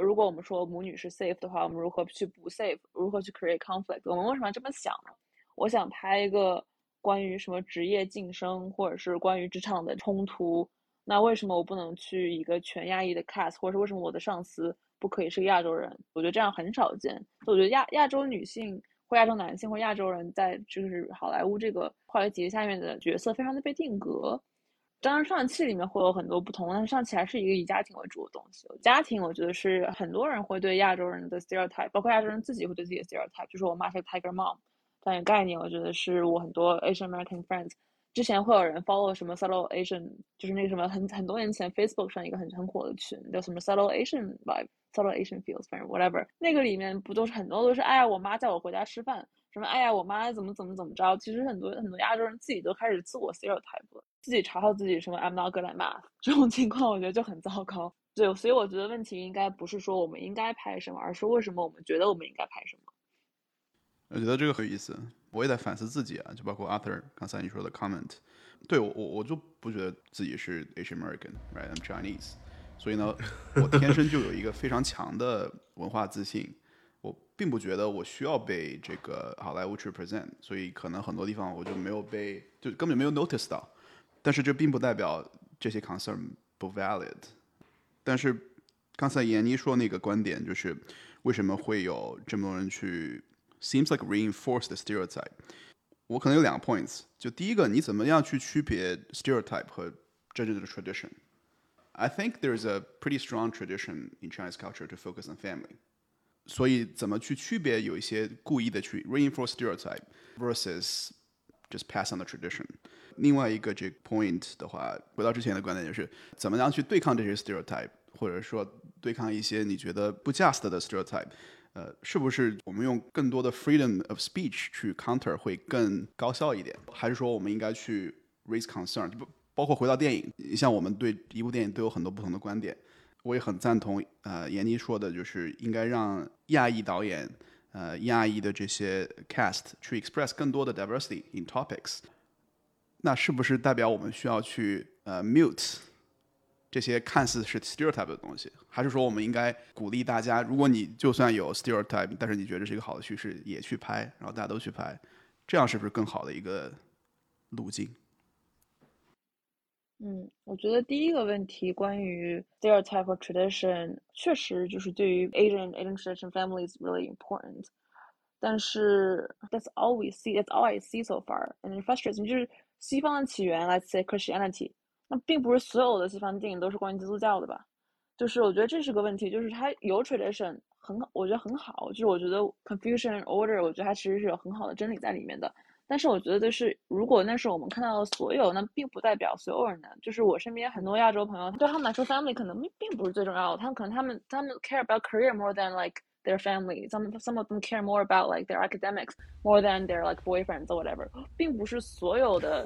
如果我们说母女是 safe 的话，我们如何去不 safe？如何去 create conflict？我们为什么要这么想呢？我想拍一个关于什么职业晋升，或者是关于职场的冲突，那为什么我不能去一个全亚裔的 cast，或者是为什么我的上司不可以是个亚洲人？我觉得这样很少见。我觉得亚亚洲女性。或亚洲男性或亚洲人在就是好莱坞这个话题下面的角色非常的被定格。当然上汽里面会有很多不同，但是上汽还是一个以家庭为主的东西。家庭我觉得是很多人会对亚洲人的 stereotype，包括亚洲人自己会对自己的 stereotype，就是我妈是 tiger mom 这样一个概念。我觉得是我很多 Asian American friends 之前会有人 follow 什么 solo Asian，就是那个什么很很多年前 Facebook 上一个很很火的群叫什么 solo Asian vibe，solo Asian feels, 反正 whatever。那个里面不都是很多都是哎呀，我妈叫我回家吃饭，什么哎呀，我妈怎么怎么怎么着。其实很多很多亚洲人自己都开始自我 stereotype，自己嘲笑自己什么 I'm not good at math (laughs) 这种情况，我觉得就很糟糕。对，所以我觉得问题应该不是说我们应该拍什么，而是为什么我们觉得我们应该拍什么。我觉得这个很有意思，我也在反思自己啊，就包括 Arthur 刚才你说的 comment，对我我我就不觉得自己是 Asian American，right？I'm Chinese。所以呢，我天生就有一个非常强的文化自信，并不觉得我需要被这个好莱坞去 present，所以可能很多地方我就没有被，就根本没有 notice 到。但是这并不代表这些 concern 不 valid。但是刚才闫妮说那个观点，就是为什么会有这么多人去 seems like reinforce the stereotype？我可能有两个 points，就第一个，你怎么样去区别 stereotype 和真正的 tradition？I think there's a pretty strong tradition in Chinese culture to focus on family. 所以怎么去区别有一些故意的去 reinforce stereotype versus just pass on the tradition。另外一个这个 point 的话，回到之前的观点就是怎么样去对抗这些 stereotype，或者说对抗一些你觉得不 just 的 stereotype。呃，是不是我们用更多的 freedom of speech 去 counter 会更高效一点？还是说我们应该去 raise concern？不包括回到电影，像我们对一部电影都有很多不同的观点，我也很赞同呃闫妮说的，就是应该让亚裔导演，呃亚裔的这些 cast 去 express 更多的 diversity in topics。那是不是代表我们需要去呃 mute 这些看似是 stereotype 的东西？还是说我们应该鼓励大家，如果你就算有 stereotype，但是你觉得是一个好的趋势，也去拍，然后大家都去拍，这样是不是更好的一个路径？嗯，我觉得第一个问题关于 stereotype 和 tradition，确实就是对于 Asian Asian tradition family is really important。但是 that's all we see, that's all I see so far, and it frustrates me。就是西方的起源，let's say Christianity，那并不是所有的西方电影都是关于基督教的吧？就是我觉得这是个问题，就是它有 tradition 很，我觉得很好，就是我觉得 confusion order，我觉得它其实是有很好的真理在里面的。但是我觉得，就是如果那是我们看到的所有，那并不代表所有人的。就是我身边很多亚洲朋友，对他们来说，family 可能并不是最重要的。他们可能他们他们 care about career more than like their family。Some some of them care more about like their academics more than their like boyfriends or whatever。并不是所有的，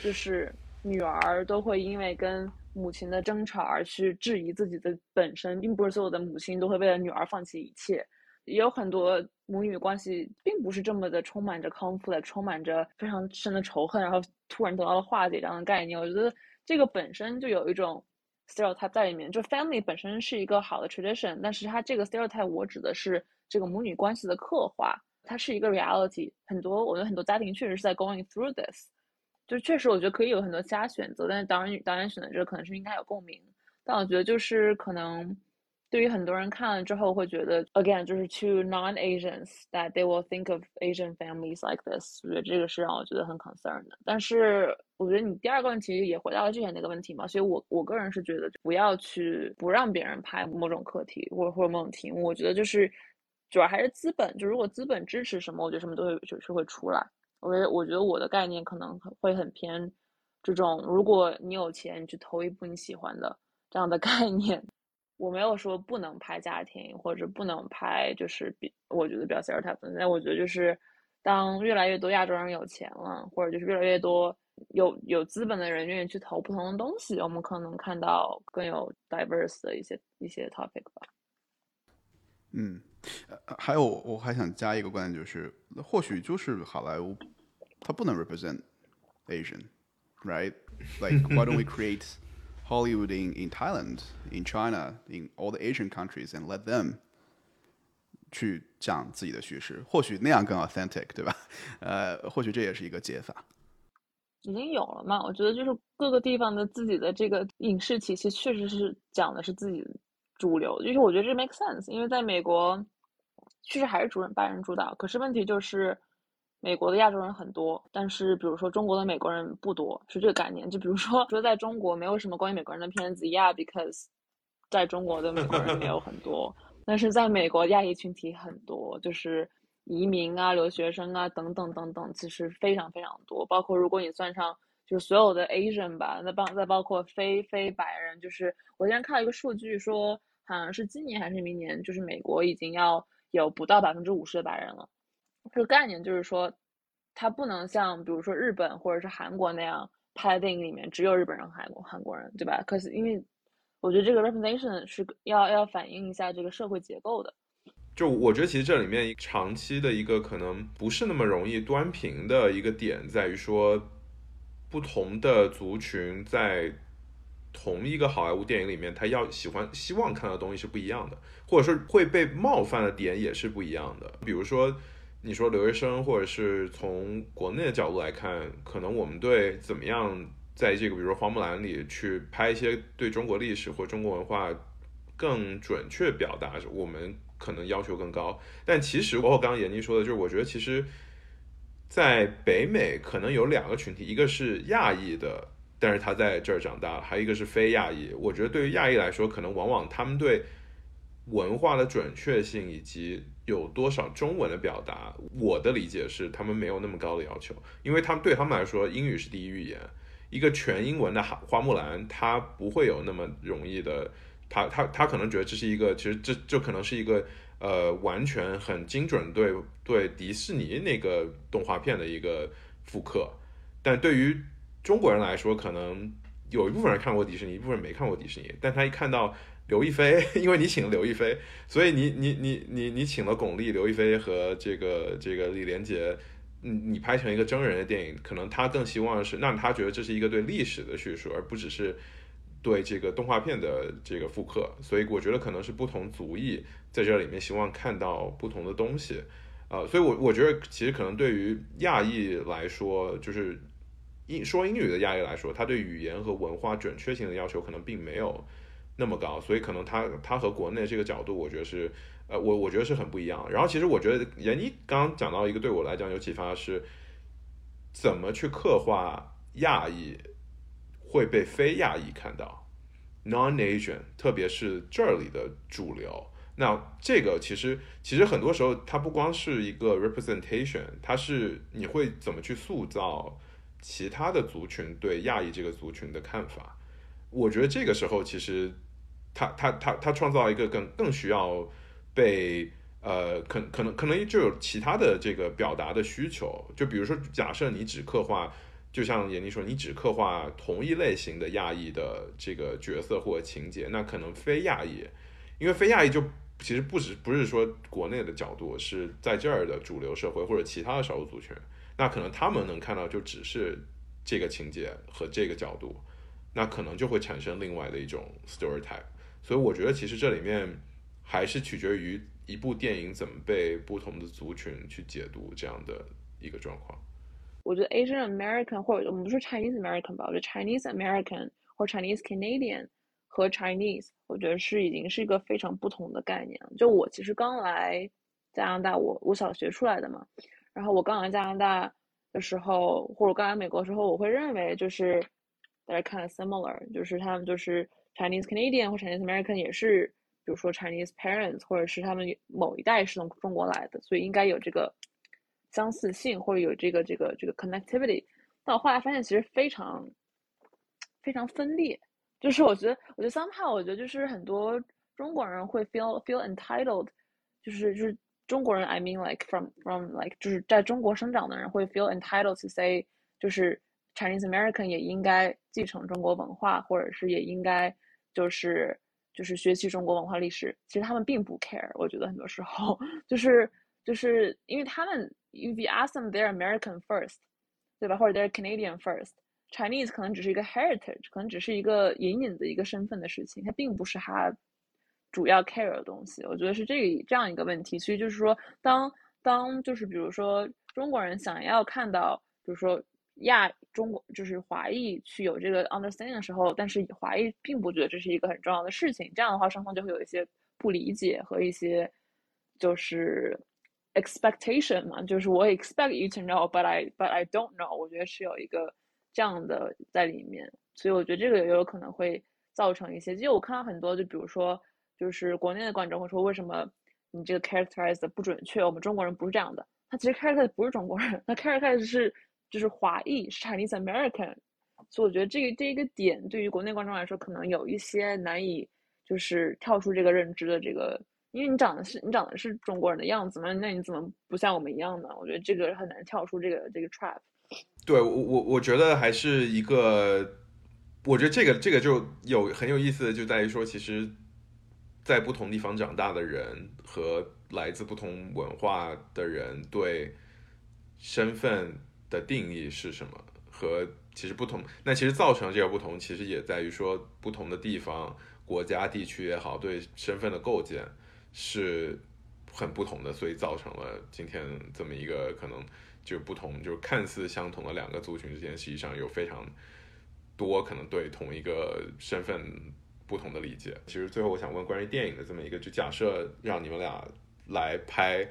就是女儿都会因为跟母亲的争吵而去质疑自己的本身，并不是所有的母亲都会为了女儿放弃一切。也有很多母女关系并不是这么的充满着 conflict，充满着非常深的仇恨，然后突然得到了化解这样的概念。我觉得这个本身就有一种 stereotype 在里面，就 family 本身是一个好的 tradition，但是它这个 stereotype 我指的是这个母女关系的刻画，它是一个 reality。很多我觉得很多家庭确实是在 going through this，就确实我觉得可以有很多其他选择，但是导演导演选择这个可能是应该有共鸣，但我觉得就是可能。对于很多人看了之后会觉得，again 就是 to non-Asians that they will think of Asian families like this，我觉得这个是让我觉得很 concern 的。但是我觉得你第二个问题也回答了之前那个问题嘛，所以我我个人是觉得不要去不让别人拍某种课题或者或者某种题目，我觉得就是主要还是资本，就如果资本支持什么，我觉得什么都会就是会出来。我觉得我觉得我的概念可能会很偏这种，如果你有钱，你去投一部你喜欢的这样的概念。我没有说不能拍家庭或者不能拍，就是比我觉得比较 stereotype。那我觉得就是当越来越多亚洲人有钱了，或者就是越来越多有有资本的人愿意去投不同的东西，我们可能看到更有 diverse 的一些一些 topic 吧。嗯，还有我还想加一个观点，就是或许就是好莱坞它不能 represent Asian，right？Like why don't we create Hollywood in in Thailand, in China, in all the Asian countries and let them 去讲自己的叙事，或许那样更 authentic，对吧？(laughs) 呃，或许这也是一个解法。已经有了嘛？我觉得就是各个地方的自己的这个影视体系，确实是讲的是自己主流。就是我觉得这 make sense，因为在美国，确实还是主人白人主导。可是问题就是，美国的亚洲人很多，但是比如说中国的美国人不多，是这个概念。就比如说 (laughs) 说在中国没有什么关于美国人的片子，Yeah，because 在中国的美国人也有很多，但是在美国亚裔群体很多，就是。移民啊，留学生啊，等等等等，其实非常非常多。包括如果你算上就是所有的 Asian 吧，那包再包括非非白人，就是我今天看到一个数据说，好像是今年还是明年，就是美国已经要有不到百分之五十的白人了。这个概念就是说，它不能像比如说日本或者是韩国那样拍的电影里面只有日本人、韩国韩国人，对吧？可是因为我觉得这个 representation 是要要反映一下这个社会结构的。就我觉得，其实这里面长期的一个可能不是那么容易端平的一个点，在于说，不同的族群在同一个好莱坞电影里面，他要喜欢、希望看到的东西是不一样的，或者说会被冒犯的点也是不一样的。比如说，你说留学生，或者是从国内的角度来看，可能我们对怎么样在这个，比如说《花木兰》里去拍一些对中国历史或中国文化更准确表达我们。可能要求更高，但其实包括刚刚闫妮说的，就是我觉得其实，在北美可能有两个群体，一个是亚裔的，但是他在这儿长大了，还有一个是非亚裔。我觉得对于亚裔来说，可能往往他们对文化的准确性以及有多少中文的表达，我的理解是他们没有那么高的要求，因为他们对他们来说，英语是第一语言，一个全英文的花花木兰，它不会有那么容易的。他他他可能觉得这是一个，其实这就可能是一个呃完全很精准对对迪士尼那个动画片的一个复刻，但对于中国人来说，可能有一部分人看过迪士尼，一部分人没看过迪士尼，但他一看到刘亦菲，(laughs) 因为你请了刘亦菲，所以你你你你你请了巩俐、刘亦菲和这个这个李连杰，你你拍成一个真人的电影，可能他更希望是让他觉得这是一个对历史的叙述，而不只是。对这个动画片的这个复刻，所以我觉得可能是不同族裔在这里面希望看到不同的东西，呃，所以我我觉得其实可能对于亚裔来说，就是英说英语的亚裔来说，他对语言和文化准确性的要求可能并没有那么高，所以可能他他和国内这个角度，我觉得是呃，我我觉得是很不一样。然后其实我觉得闫妮刚刚讲到一个对我来讲有启发是，怎么去刻画亚裔。会被非亚裔看到，non-Asian，特别是这里的主流。那这个其实其实很多时候它不光是一个 representation，它是你会怎么去塑造其他的族群对亚裔这个族群的看法。我觉得这个时候其实他他他他创造一个更更需要被呃可可能可能就有其他的这个表达的需求。就比如说假设你只刻画。就像闫妮说，你只刻画同一类型的亚裔的这个角色或情节，那可能非亚裔，因为非亚裔就其实不止不是说国内的角度，是在这儿的主流社会或者其他的少数族群，那可能他们能看到就只是这个情节和这个角度，那可能就会产生另外的一种 stereotype。所以我觉得其实这里面还是取决于一部电影怎么被不同的族群去解读这样的一个状况。我觉得 Asian American 或者我们不说 Chinese American 吧，我觉得 Chinese American 或 Chinese Canadian 和 Chinese，我觉得是已经是一个非常不同的概念。就我其实刚来加拿大，我我小学出来的嘛，然后我刚来加拿大的时候，或者刚来美国的时候，我会认为就是大家看 similar，就是他们就是 Chinese Canadian 或 Chinese American 也是，比如说 Chinese parents 或者是他们某一代是从中国来的，所以应该有这个。相似性或者有这个这个这个 connectivity，但我后来发现其实非常非常分裂。就是我觉得，我觉得 somehow，我觉得就是很多中国人会 feel feel entitled，就是就是中国人，I mean like from from like 就是在中国生长的人会 feel entitled to say，就是 Chinese American 也应该继承中国文化，或者是也应该就是就是学习中国文化历史。其实他们并不 care，我觉得很多时候就是就是因为他们，if you ask them they're American first，对吧？或者 they're Canadian first，Chinese 可能只是一个 heritage，可能只是一个隐隐的一个身份的事情，它并不是他。主要 care 的东西，我觉得是这个这样一个问题。所以就是说，当当就是比如说中国人想要看到，比如说亚中国就是华裔去有这个 understanding 的时候，但是华裔并不觉得这是一个很重要的事情。这样的话，双方就会有一些不理解和一些就是 expectation 嘛，就是我 expect you to know，but I but I don't know。我觉得是有一个这样的在里面，所以我觉得这个也有可能会造成一些。其实我看到很多，就比如说。就是国内的观众会说，为什么你这个 characterize 的不准确？我们中国人不是这样的。他其实 characterize 不是中国人，他 characterize 是就是华裔，是 Chinese American。所以我觉得这个这一个点对于国内观众来说，可能有一些难以就是跳出这个认知的这个，因为你长得是你长得是中国人的样子嘛，那你怎么不像我们一样呢？我觉得这个很难跳出这个这个 trap。对我我我觉得还是一个，我觉得这个这个就有很有意思的就在于说，其实。在不同地方长大的人和来自不同文化的人对身份的定义是什么？和其实不同，那其实造成这个不同，其实也在于说不同的地方、国家、地区也好，对身份的构建是很不同的，所以造成了今天这么一个可能就不同，就是看似相同的两个族群之间，实际上有非常多可能对同一个身份。不同的理解。其实最后我想问关于电影的这么一个，就假设让你们俩来拍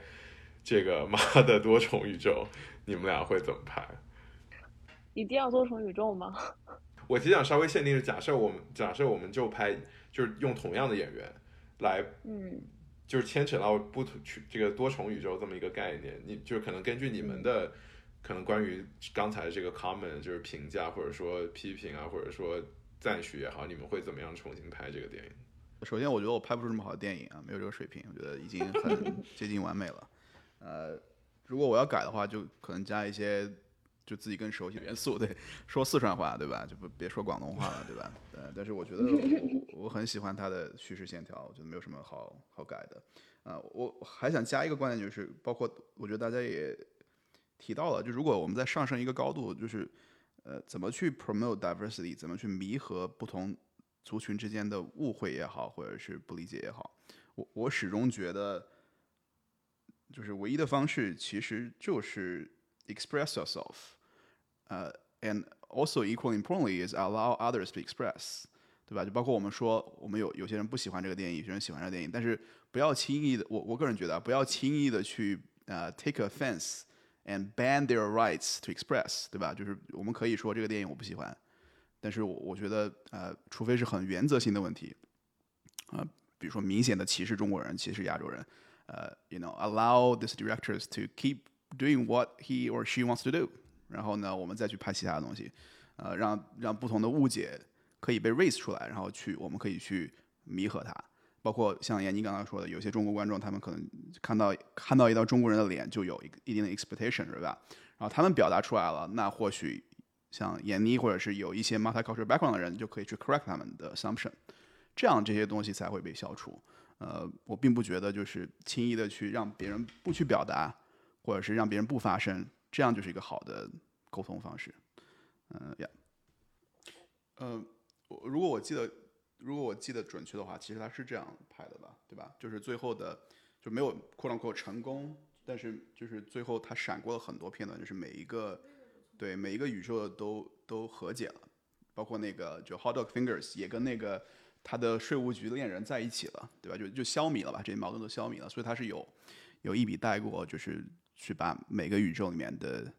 这个《(laughs) 妈的多重宇宙》，你们俩会怎么拍？一定要多重宇宙吗？(laughs) 我其实想稍微限定是，假设我们假设我们就拍，就是用同样的演员来，嗯，就是牵扯到不同这个多重宇宙这么一个概念，你就可能根据你们的可能关于刚才这个 comment 就是评价或者说批评啊，或者说。赞许也好，你们会怎么样重新拍这个电影？首先，我觉得我拍不出这么好的电影啊，没有这个水平，我觉得已经很 (laughs) 接近完美了。呃，如果我要改的话，就可能加一些就自己更熟悉的元素，对，说四川话，对吧？就不别说广东话了，对吧？呃，但是我觉得我很喜欢它的叙事线条，我觉得没有什么好好改的。啊，我还想加一个观点，就是包括我觉得大家也提到了，就如果我们再上升一个高度，就是。呃，怎么去 promote diversity？怎么去弥合不同族群之间的误会也好，或者是不理解也好？我我始终觉得，就是唯一的方式其实就是 express yourself。呃，and also equally importantly is allow others to express，对吧？就包括我们说，我们有有些人不喜欢这个电影，有些人喜欢这个电影，但是不要轻易的，我我个人觉得，不要轻易的去呃 take offense。and ban their rights to express，对吧？就是我们可以说这个电影我不喜欢，但是我我觉得呃，除非是很原则性的问题，啊，比如说明显的歧视中国人、歧视亚洲人，呃，you know allow these directors to keep doing what he or she wants to do，然后呢，我们再去拍其他的东西，呃，让让不同的误解可以被 raise 出来，然后去我们可以去弥合它。包括像闫妮刚刚说的，有些中国观众他们可能看到看到一道中国人的脸就有一一定的 expectation，是吧？然后他们表达出来了，那或许像闫妮或者是有一些 multicultural background 的人就可以去 correct 他们的 assumption，这样这些东西才会被消除。呃，我并不觉得就是轻易的去让别人不去表达，或者是让别人不发声，这样就是一个好的沟通方式。嗯呀，呃，如果我记得。如果我记得准确的话，其实他是这样拍的吧，对吧？就是最后的就没有扩张扩成功，但是就是最后他闪过了很多片段，就是每一个对每一个宇宙的都都和解了，包括那个就 Hot Dog Fingers 也跟那个他的税务局恋人在一起了，对吧？就就消弭了吧，这些矛盾都消弭了，所以他是有有一笔带过，就是去把每个宇宙里面的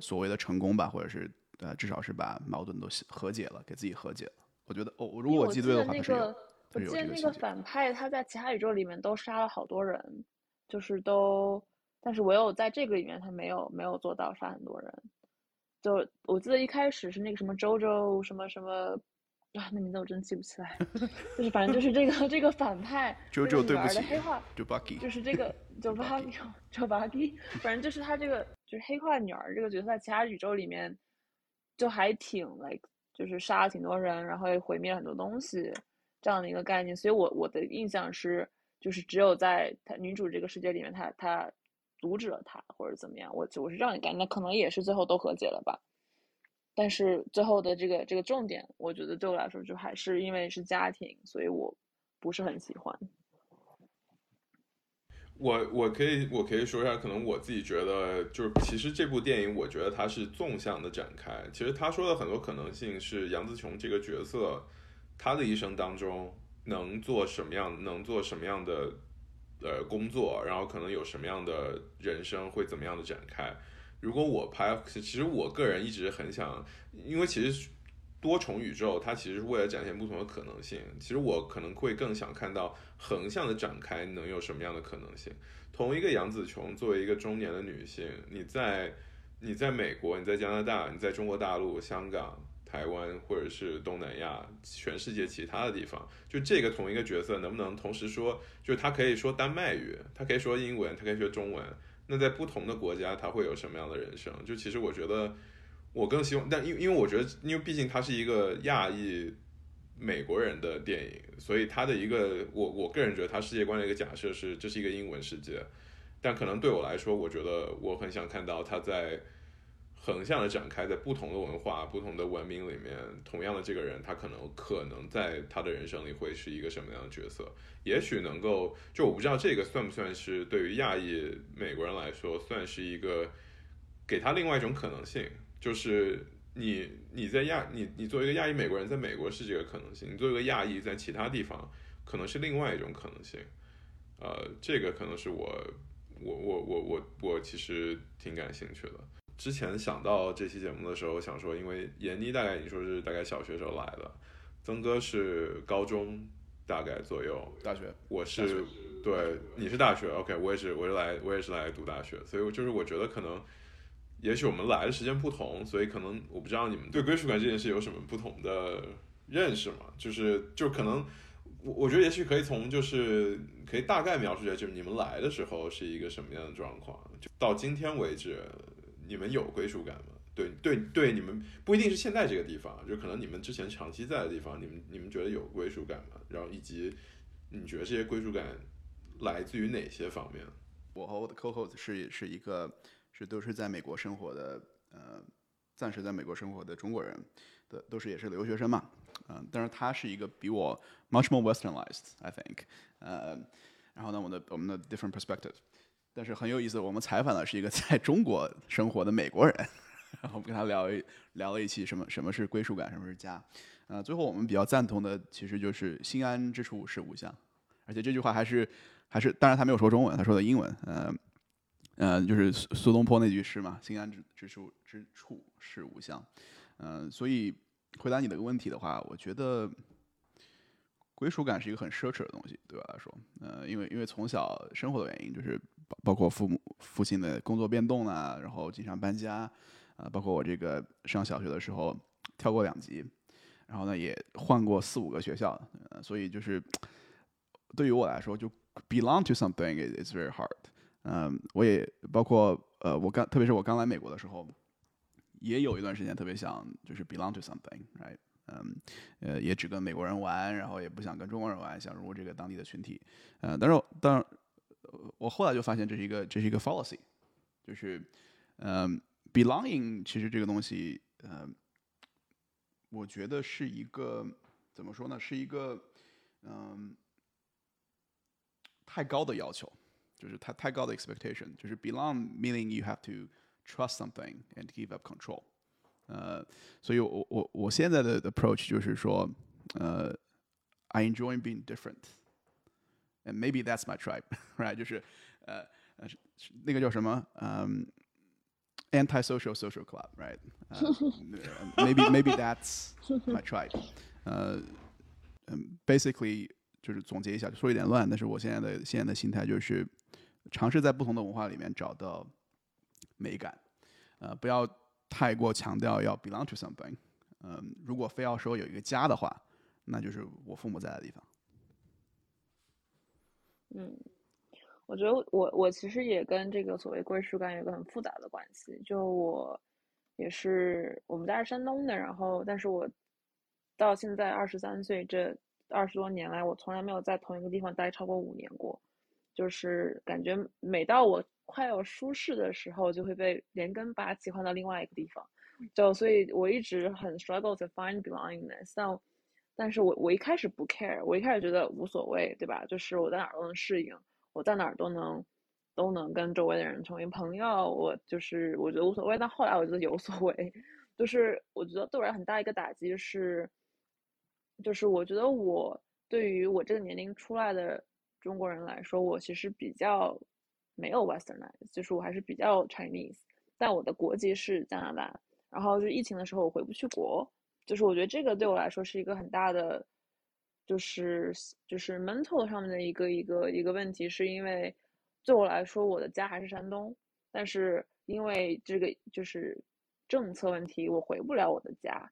所谓的成功吧，或者是呃至少是把矛盾都和解了，给自己和解了。我觉得哦，如果我记对的话，是有。我记得那个反派他在其他宇宙里面都杀了好多人，就是都，但是唯有在这个里面他没有没有做到杀很多人。就我记得一开始是那个什么周周什么什么啊，那名字我真记不起来，(laughs) 就是反正就是这个这个反派，就就对不起，的黑化，就 Bucky，就是这个就 Bucky，就 Bucky，反正就是他这个就是黑化女儿这个角色，在其他宇宙里面就还挺 like，就是杀了挺多人，然后也毁灭了很多东西这样的一个概念，所以我我的印象是，就是只有在他女主这个世界里面，他他阻止了他或者怎么样，我我是这样一个概念，那可能也是最后都和解了吧。但是最后的这个这个重点，我觉得对我来说就还是因为是家庭，所以我不是很喜欢。我我可以我可以说一下，可能我自己觉得就是，其实这部电影我觉得它是纵向的展开。其实他说的很多可能性是杨紫琼这个角色，她的一生当中能做什么样，能做什么样的呃工作，然后可能有什么样的人生会怎么样的展开。如果我拍，其实我个人一直很想，因为其实多重宇宙它其实是为了展现不同的可能性。其实我可能会更想看到横向的展开能有什么样的可能性。同一个杨紫琼作为一个中年的女性，你在你在美国，你在加拿大，你在中国大陆、香港、台湾或者是东南亚，全世界其他的地方，就这个同一个角色能不能同时说，就是他可以说丹麦语，他可以说英文，他可以说中文。那在不同的国家，他会有什么样的人生？就其实我觉得，我更希望，但因因为我觉得，因为毕竟他是一个亚裔美国人的电影，所以他的一个我我个人觉得他世界观的一个假设是这是一个英文世界，但可能对我来说，我觉得我很想看到他在。横向的展开，在不同的文化、不同的文明里面，同样的这个人，他可能可能在他的人生里会是一个什么样的角色？也许能够，就我不知道这个算不算是对于亚裔美国人来说，算是一个给他另外一种可能性，就是你你在亚你你作为一个亚裔美国人，在美国是这个可能性，你作为一个亚裔在其他地方可能是另外一种可能性。呃，这个可能是我我我我我我其实挺感兴趣的。之前想到这期节目的时候，想说，因为闫妮大概你说是大概小学时候来的，曾哥是高中大概左右，大学，我是对，你是大学，OK，我也是，我是来，我也是来读大学，所以就是我觉得可能，也许我们来的时间不同，所以可能我不知道你们对归属感这件事有什么不同的认识嘛？就是就可能我我觉得也许可以从就是可以大概描述一下，就是你们来的时候是一个什么样的状况，就到今天为止。你们有归属感吗？对对对，你们不一定是现在这个地方，就可能你们之前长期在的地方，你们你们觉得有归属感吗？然后以及你觉得这些归属感来自于哪些方面？我和我的 co-host 是是一个是都是在美国生活的，呃，暂时在美国生活的中国人，的都是也是留学生嘛，嗯，但是他是一个比我 much more westernized，I think，呃，然后呢，我的我们的 different perspective。但是很有意思，我们采访的是一个在中国生活的美国人，然后我们跟他聊一聊了一期什么什么是归属感，什么是家，呃，最后我们比较赞同的其实就是心安之处是吾乡，而且这句话还是还是，当然他没有说中文，他说的英文，呃，呃，就是苏苏东坡那句诗嘛，心安之之处之处是吾乡，嗯，所以回答你的问题的话，我觉得。归属感是一个很奢侈的东西，对我来说，呃，因为因为从小生活的原因，就是包包括父母父亲的工作变动啊，然后经常搬家，呃，包括我这个上小学的时候跳过两级，然后呢也换过四五个学校，呃，所以就是对于我来说，就 belong to something is very hard，嗯，我也包括呃，我刚特别是我刚来美国的时候，也有一段时间特别想就是 belong to something，right。嗯，呃，也只跟美国人玩，然后也不想跟中国人玩，想融入这个当地的群体。呃，但是，但我后来就发现这是一个这是一个 fallacy，就是，嗯，belonging 其实这个东西，嗯，我觉得是一个怎么说呢？是一个嗯太高的要求，就是太太高的 expectation，就是 belong meaning you have to trust something and give up control。呃，所以我我我现在的 approach 就是说，呃，I enjoy being different，and Maybe that's my tribe，right？就是呃呃那个叫什么？嗯，anti-social social club，right？Maybe maybe that's my tribe。呃，嗯，basically 就是总结一下，说有点乱，但是我现在的现在的心态就是尝试在不同的文化里面找到美感，呃，不要。太过强调要 belong to something，嗯，如果非要说有一个家的话，那就是我父母在的地方。嗯，我觉得我我其实也跟这个所谓归属感有个很复杂的关系。就我也是，我们家是山东的，然后但是我到现在二十三岁这二十多年来，我从来没有在同一个地方待超过五年过。就是感觉每到我快要舒适的时候，就会被连根拔起换到另外一个地方。就所以，我一直很 struggle to find belongingness。但但是我我一开始不 care，我一开始觉得无所谓，对吧？就是我在哪儿都能适应，我在哪儿都能都能跟周围的人成为朋友。我就是我觉得无所谓。但后来我觉得有所谓，就是我觉得对我很大一个打击是，就是我觉得我对于我这个年龄出来的中国人来说，我其实比较没有 westernized，就是我还是比较 Chinese，但我的国籍是加拿大。然后就疫情的时候，我回不去国，就是我觉得这个对我来说是一个很大的，就是就是 mental 上面的一个一个一个问题，是因为对我来说，我的家还是山东，但是因为这个就是政策问题，我回不了我的家。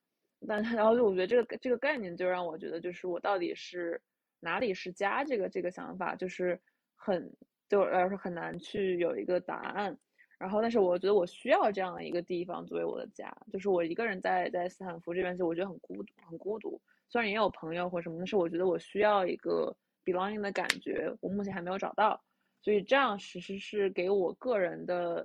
但然后就我觉得这个这个概念就让我觉得，就是我到底是哪里是家，这个这个想法就是很对我来说很难去有一个答案。然后，但是我觉得我需要这样的一个地方作为我的家，就是我一个人在在斯坦福这边，就我觉得很孤独，很孤独。虽然也有朋友或什么，但是我觉得我需要一个 belonging 的感觉，我目前还没有找到。所以这样其实是给我个人的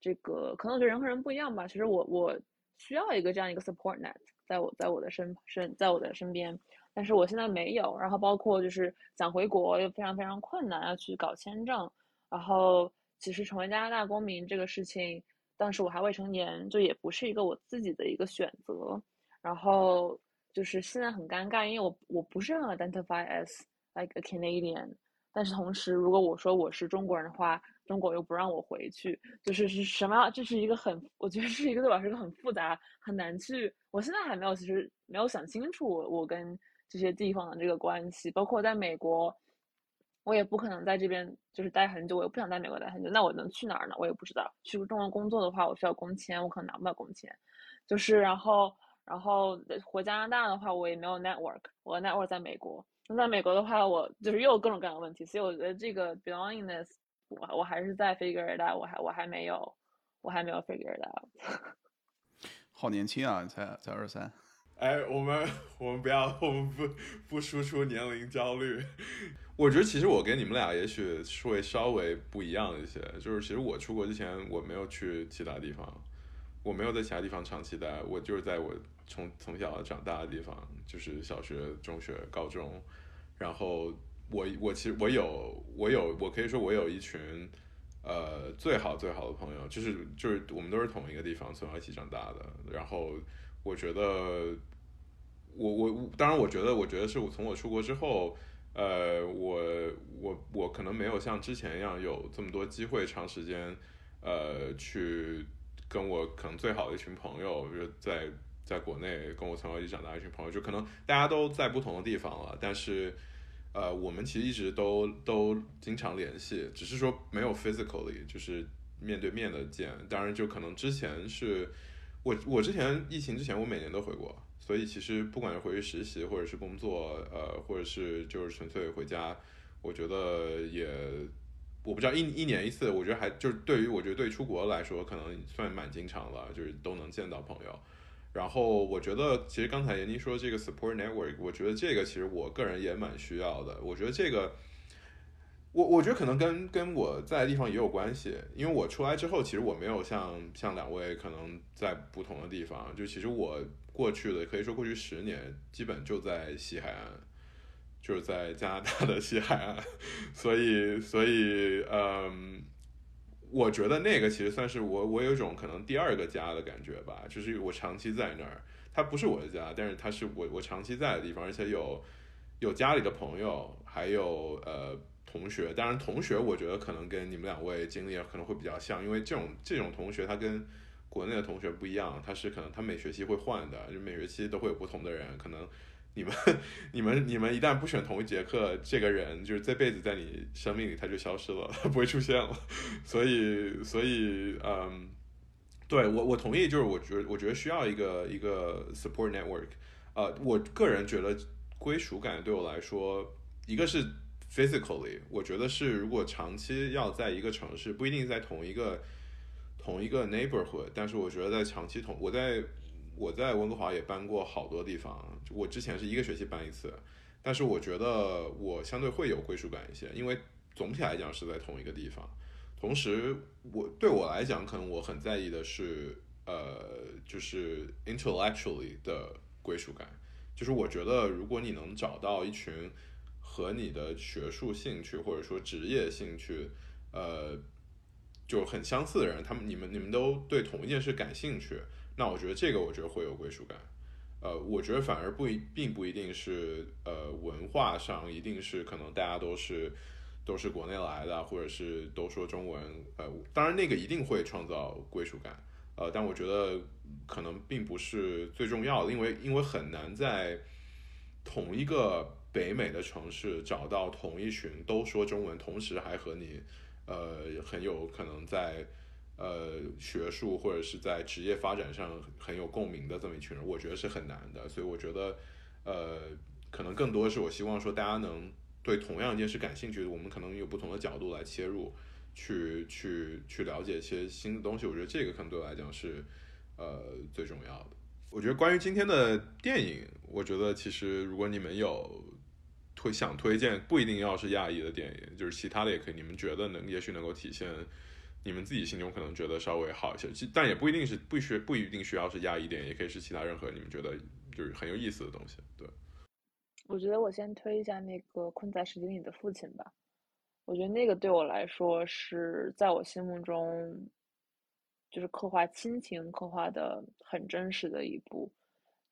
这个，可能我觉得人和人不一样吧。其实我我需要一个这样一个 support net，在我在我的身身在我的身边，但是我现在没有。然后包括就是想回国又非常非常困难，要去搞签证，然后。其实成为加拿大公民这个事情，当时我还未成年，就也不是一个我自己的一个选择。然后就是现在很尴尬，因为我我不是很 identify as like a Canadian，但是同时如果我说我是中国人的话，中国又不让我回去，就是是什么？这是一个很，我觉得是一个对我来说一个很复杂、很难去。我现在还没有，其实没有想清楚我跟这些地方的这个关系，包括在美国。我也不可能在这边就是待很久，我也不想在美国待很久。那我能去哪儿呢？我也不知道。去中国工作的话，我需要工签，我可能拿不到工签。就是然后，然后回加拿大的话，我也没有 network，我 network 在美国。那在美国的话，我就是又有各种各样的问题。所以我觉得这个 belongingness，我我还是在 figure it out，我还我还没有，我还没有 figure it out。(laughs) 好年轻啊，才才二十三。哎，我们我们不要，我们不不输出年龄焦虑。我觉得其实我跟你们俩也许会稍微不一样一些，就是其实我出国之前我没有去其他地方，我没有在其他地方长期待，我就是在我从从小长大的地方，就是小学、中学、高中，然后我我其实我有我有我可以说我有一群呃最好最好的朋友，就是就是我们都是同一个地方从小一起长大的，然后我觉得。我我当然，我觉得，我觉得是我从我出国之后，呃，我我我可能没有像之前一样有这么多机会长时间，呃，去跟我可能最好的一群朋友，就在在国内跟我从小一起长大一群朋友，就可能大家都在不同的地方了，但是，呃，我们其实一直都都经常联系，只是说没有 physically 就是面对面的见。当然，就可能之前是我我之前疫情之前，我每年都回国。所以其实不管是回去实习，或者是工作，呃，或者是就是纯粹回家，我觉得也，我不知道一一年一次，我觉得还就是对于我觉得对出国来说，可能算蛮经常了，就是都能见到朋友。然后我觉得其实刚才闫妮说这个 support network，我觉得这个其实我个人也蛮需要的。我觉得这个。我我觉得可能跟跟我在的地方也有关系，因为我出来之后，其实我没有像像两位可能在不同的地方，就其实我过去的可以说过去十年，基本就在西海岸，就是在加拿大的西海岸，所以所以嗯，我觉得那个其实算是我我有一种可能第二个家的感觉吧，就是我长期在那儿，它不是我的家，但是它是我我长期在的地方，而且有有家里的朋友，还有呃。同学，当然同学，我觉得可能跟你们两位经历可能会比较像，因为这种这种同学他跟国内的同学不一样，他是可能他每学期会换的，就每学期都会有不同的人，可能 (laughs) 你们你们你们一旦不选同一节课，这个人就是这辈子在你生命里他就消失了，他 (laughs) 不会出现了，(laughs) 所以所以嗯，对我我同意，就是我觉我觉得需要一个一个 support network。呃，我个人觉得归属感对我来说，一个是 physically，我觉得是如果长期要在一个城市，不一定在同一个同一个 neighborhood，但是我觉得在长期同我在我在温哥华也搬过好多地方，我之前是一个学期搬一次，但是我觉得我相对会有归属感一些，因为总体来讲是在同一个地方。同时，我对我来讲，可能我很在意的是，呃，就是 intellectually 的归属感。就是我觉得，如果你能找到一群和你的学术兴趣或者说职业兴趣，呃，就很相似的人，他们你们你们都对同一件事感兴趣，那我觉得这个我觉得会有归属感。呃，我觉得反而不一并不一定是呃文化上一定是可能大家都是。都是国内来的，或者是都说中文，呃，当然那个一定会创造归属感，呃，但我觉得可能并不是最重要的，因为因为很难在同一个北美的城市找到同一群都说中文，同时还和你呃很有可能在呃学术或者是在职业发展上很有共鸣的这么一群人，我觉得是很难的，所以我觉得呃可能更多是我希望说大家能。对同样一件事感兴趣，我们可能有不同的角度来切入，去去去了解一些新的东西。我觉得这个可能对我来讲是呃最重要的。我觉得关于今天的电影，我觉得其实如果你们有推想推荐，不一定要是亚裔的电影，就是其他的也可以。你们觉得能也许能够体现你们自己心中可能觉得稍微好一些，但也不一定是不需不一定需要是亚裔电影，也可以是其他任何你们觉得就是很有意思的东西。对。我觉得我先推一下那个《困在时间里的父亲》吧。我觉得那个对我来说是在我心目中，就是刻画亲情刻画的很真实的一部。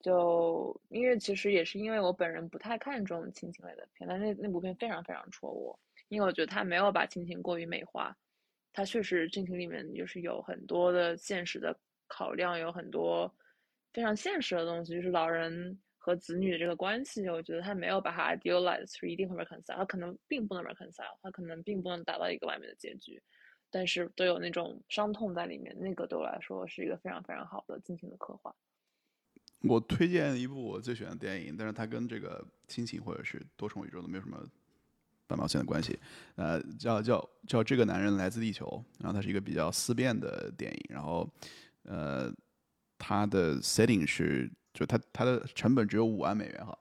就因为其实也是因为我本人不太看重亲情类的片，但那那部片非常非常戳我，因为我觉得他没有把亲情过于美化，他确实亲情里面就是有很多的现实的考量，有很多非常现实的东西，就是老人。和子女的这个关系，我觉得他没有把它 idealize，是一定会 reconcile，他可能并不能 reconcile，他可能并不能达到一个完美的结局，但是都有那种伤痛在里面，那个对我来说是一个非常非常好的亲情的刻画。我推荐一部我最喜欢的电影，但是它跟这个亲情或者是多重宇宙都没有什么半毛钱的关系，呃，叫叫叫这个男人来自地球，然后它是一个比较思辨的电影，然后呃，它的 setting 是。就它它的成本只有五万美元哈，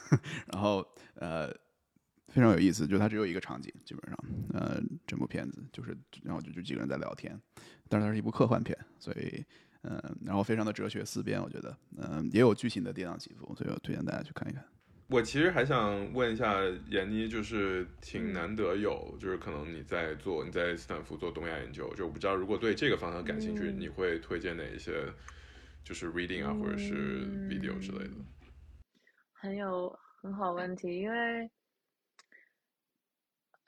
(laughs) 然后呃非常有意思，就它只有一个场景，基本上呃整部片子就是然后就就几个人在聊天，但是它是一部科幻片，所以嗯然后非常的哲学思辨，我觉得嗯也有剧情的跌宕起伏，所以我推荐大家去看一看。我其实还想问一下闫妮，就是挺难得有，就是可能你在做你在斯坦福做东亚研究，就我不知道如果对这个方向感兴趣，你会推荐哪一些？就是 reading 啊，或者是 video 之类的，很有很好问题，因为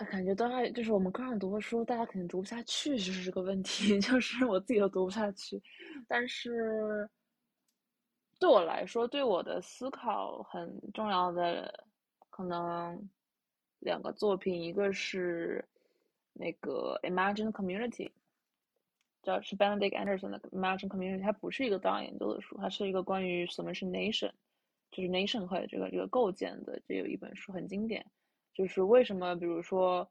感觉大家就是我们课上读的书，大家肯定读不下去，就是这个问题，(laughs) 就是我自己都读不下去。但是对我来说，对我的思考很重要的可能两个作品，一个是那个 Imagine Community。叫是 Benedict Anderson 的 Imagine Community，它不是一个档案研究的书，它是一个关于什么是 nation，就是 nation 和这个这个构建的这有一本书很经典，就是为什么比如说，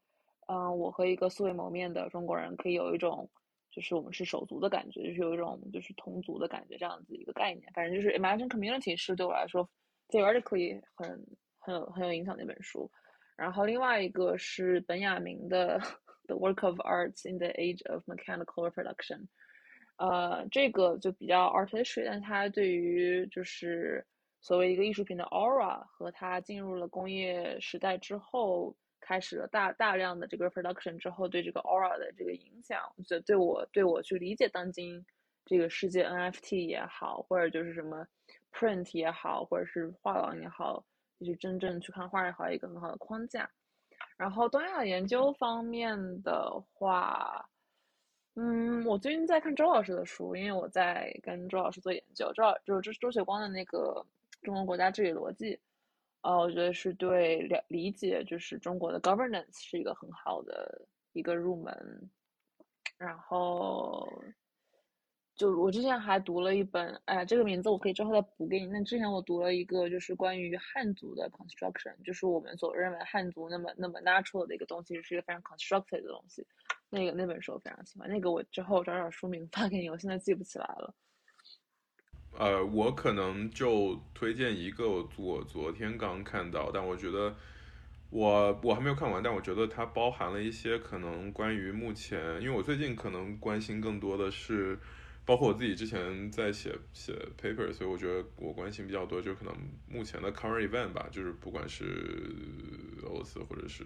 嗯，我和一个素未谋面的中国人可以有一种就是我们是手足的感觉，就是有一种就是同族的感觉这样子一个概念，反正就是 Imagine Community 是对我来说 theoretically 很很有很有影响的一本书，然后另外一个是本雅明的。The work of arts in the age of mechanical reproduction，呃，这个就比较 artistic，但它对于就是所谓一个艺术品的 aura 和它进入了工业时代之后，开始了大大量的这个 production 之后，对这个 aura 的这个影响，我觉得对我对我去理解当今这个世界 NFT 也好，或者就是什么 print 也好，或者是画廊也好，就是真正去看画也好，一个很好的框架。然后东亚研究方面的话，嗯，我最近在看周老师的书，因为我在跟周老师做研究。周老就是周雪光的那个《中国国家治理逻辑》，呃，我觉得是对了理解就是中国的 governance 是一个很好的一个入门。然后就我之前还读了一本，哎，这个名字我可以之后再补给你。那之前我读了一个，就是关于汉族的 construction，就是我们所认为汉族那么那么 natural 的一个东西，是一个非常 constructed 的东西。那个那本书我非常喜欢，那个我之后找找书名发给你，我现在记不起来了。呃，我可能就推荐一个，我昨天刚看到，但我觉得我我还没有看完，但我觉得它包含了一些可能关于目前，因为我最近可能关心更多的是。包括我自己之前在写写 paper，所以我觉得我关心比较多，就可能目前的 current event 吧，就是不管是俄罗斯或者是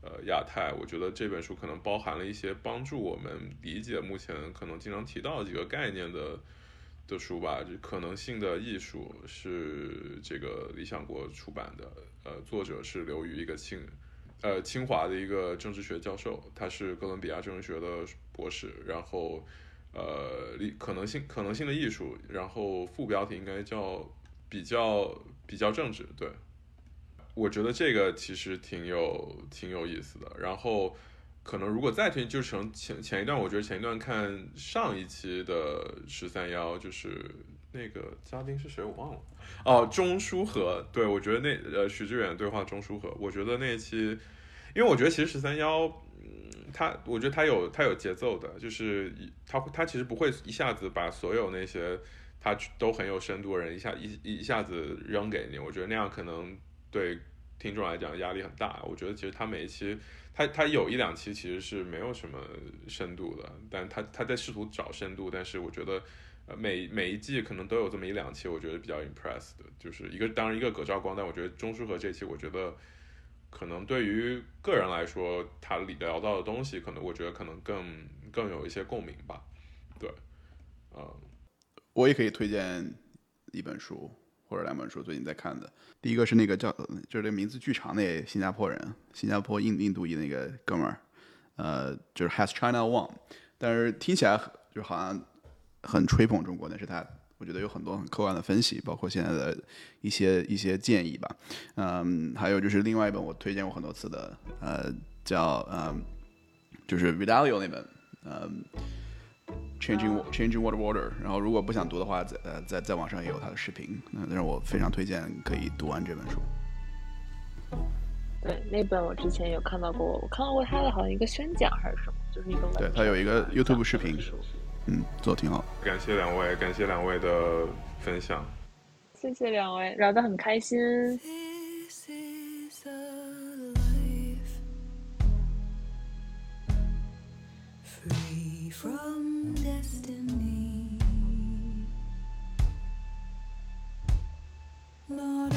呃亚太，我觉得这本书可能包含了一些帮助我们理解目前可能经常提到几个概念的的书吧。就可能性的艺术是这个理想国出版的，呃，作者是刘瑜，一个清呃清华的一个政治学教授，他是哥伦比亚政治学的博士，然后。呃，理可能性可能性的艺术，然后副标题应该叫比较比较政治。对，我觉得这个其实挺有挺有意思的。然后可能如果再听，就成前前一段，我觉得前一段看上一期的十三幺，就是那个嘉宾是谁我忘了哦，钟书和。对，我觉得那呃许志远对话钟书和，我觉得那一期，因为我觉得其实十三幺。嗯他，我觉得他有他有节奏的，就是他他其实不会一下子把所有那些他都很有深度的人一下一一下子扔给你，我觉得那样可能对听众来讲压力很大。我觉得其实他每一期他他有一两期其实是没有什么深度的，但他他在试图找深度，但是我觉得呃每每一季可能都有这么一两期，我觉得比较 impressed 的，就是一个当然一个葛兆光，但我觉得钟书和这期我觉得。可能对于个人来说，他里聊到的东西，可能我觉得可能更更有一些共鸣吧。对，嗯，我也可以推荐一本书或者两本书，最近在看的。第一个是那个叫，就是这个名字巨长那新加坡人，新加坡印印度裔那个哥们儿，呃，就是 Has China Won，但是听起来就好像很吹捧中国，但是他。我觉得有很多很客观的分析，包括现在的一些一些建议吧。嗯，还有就是另外一本我推荐过很多次的，呃，叫嗯，就是 Vidalio 那本，嗯，Changing Changing World Order。然后如果不想读的话，在呃在在网上也有他的视频，那但是我非常推荐可以读完这本书。对，那本我之前有看到过，我看到过他的好像一个宣讲还是什么，就是一个对他有一个 YouTube 视频。嗯，做的挺好。感谢两位，感谢两位的分享。谢谢两位，聊得很开心。Lord.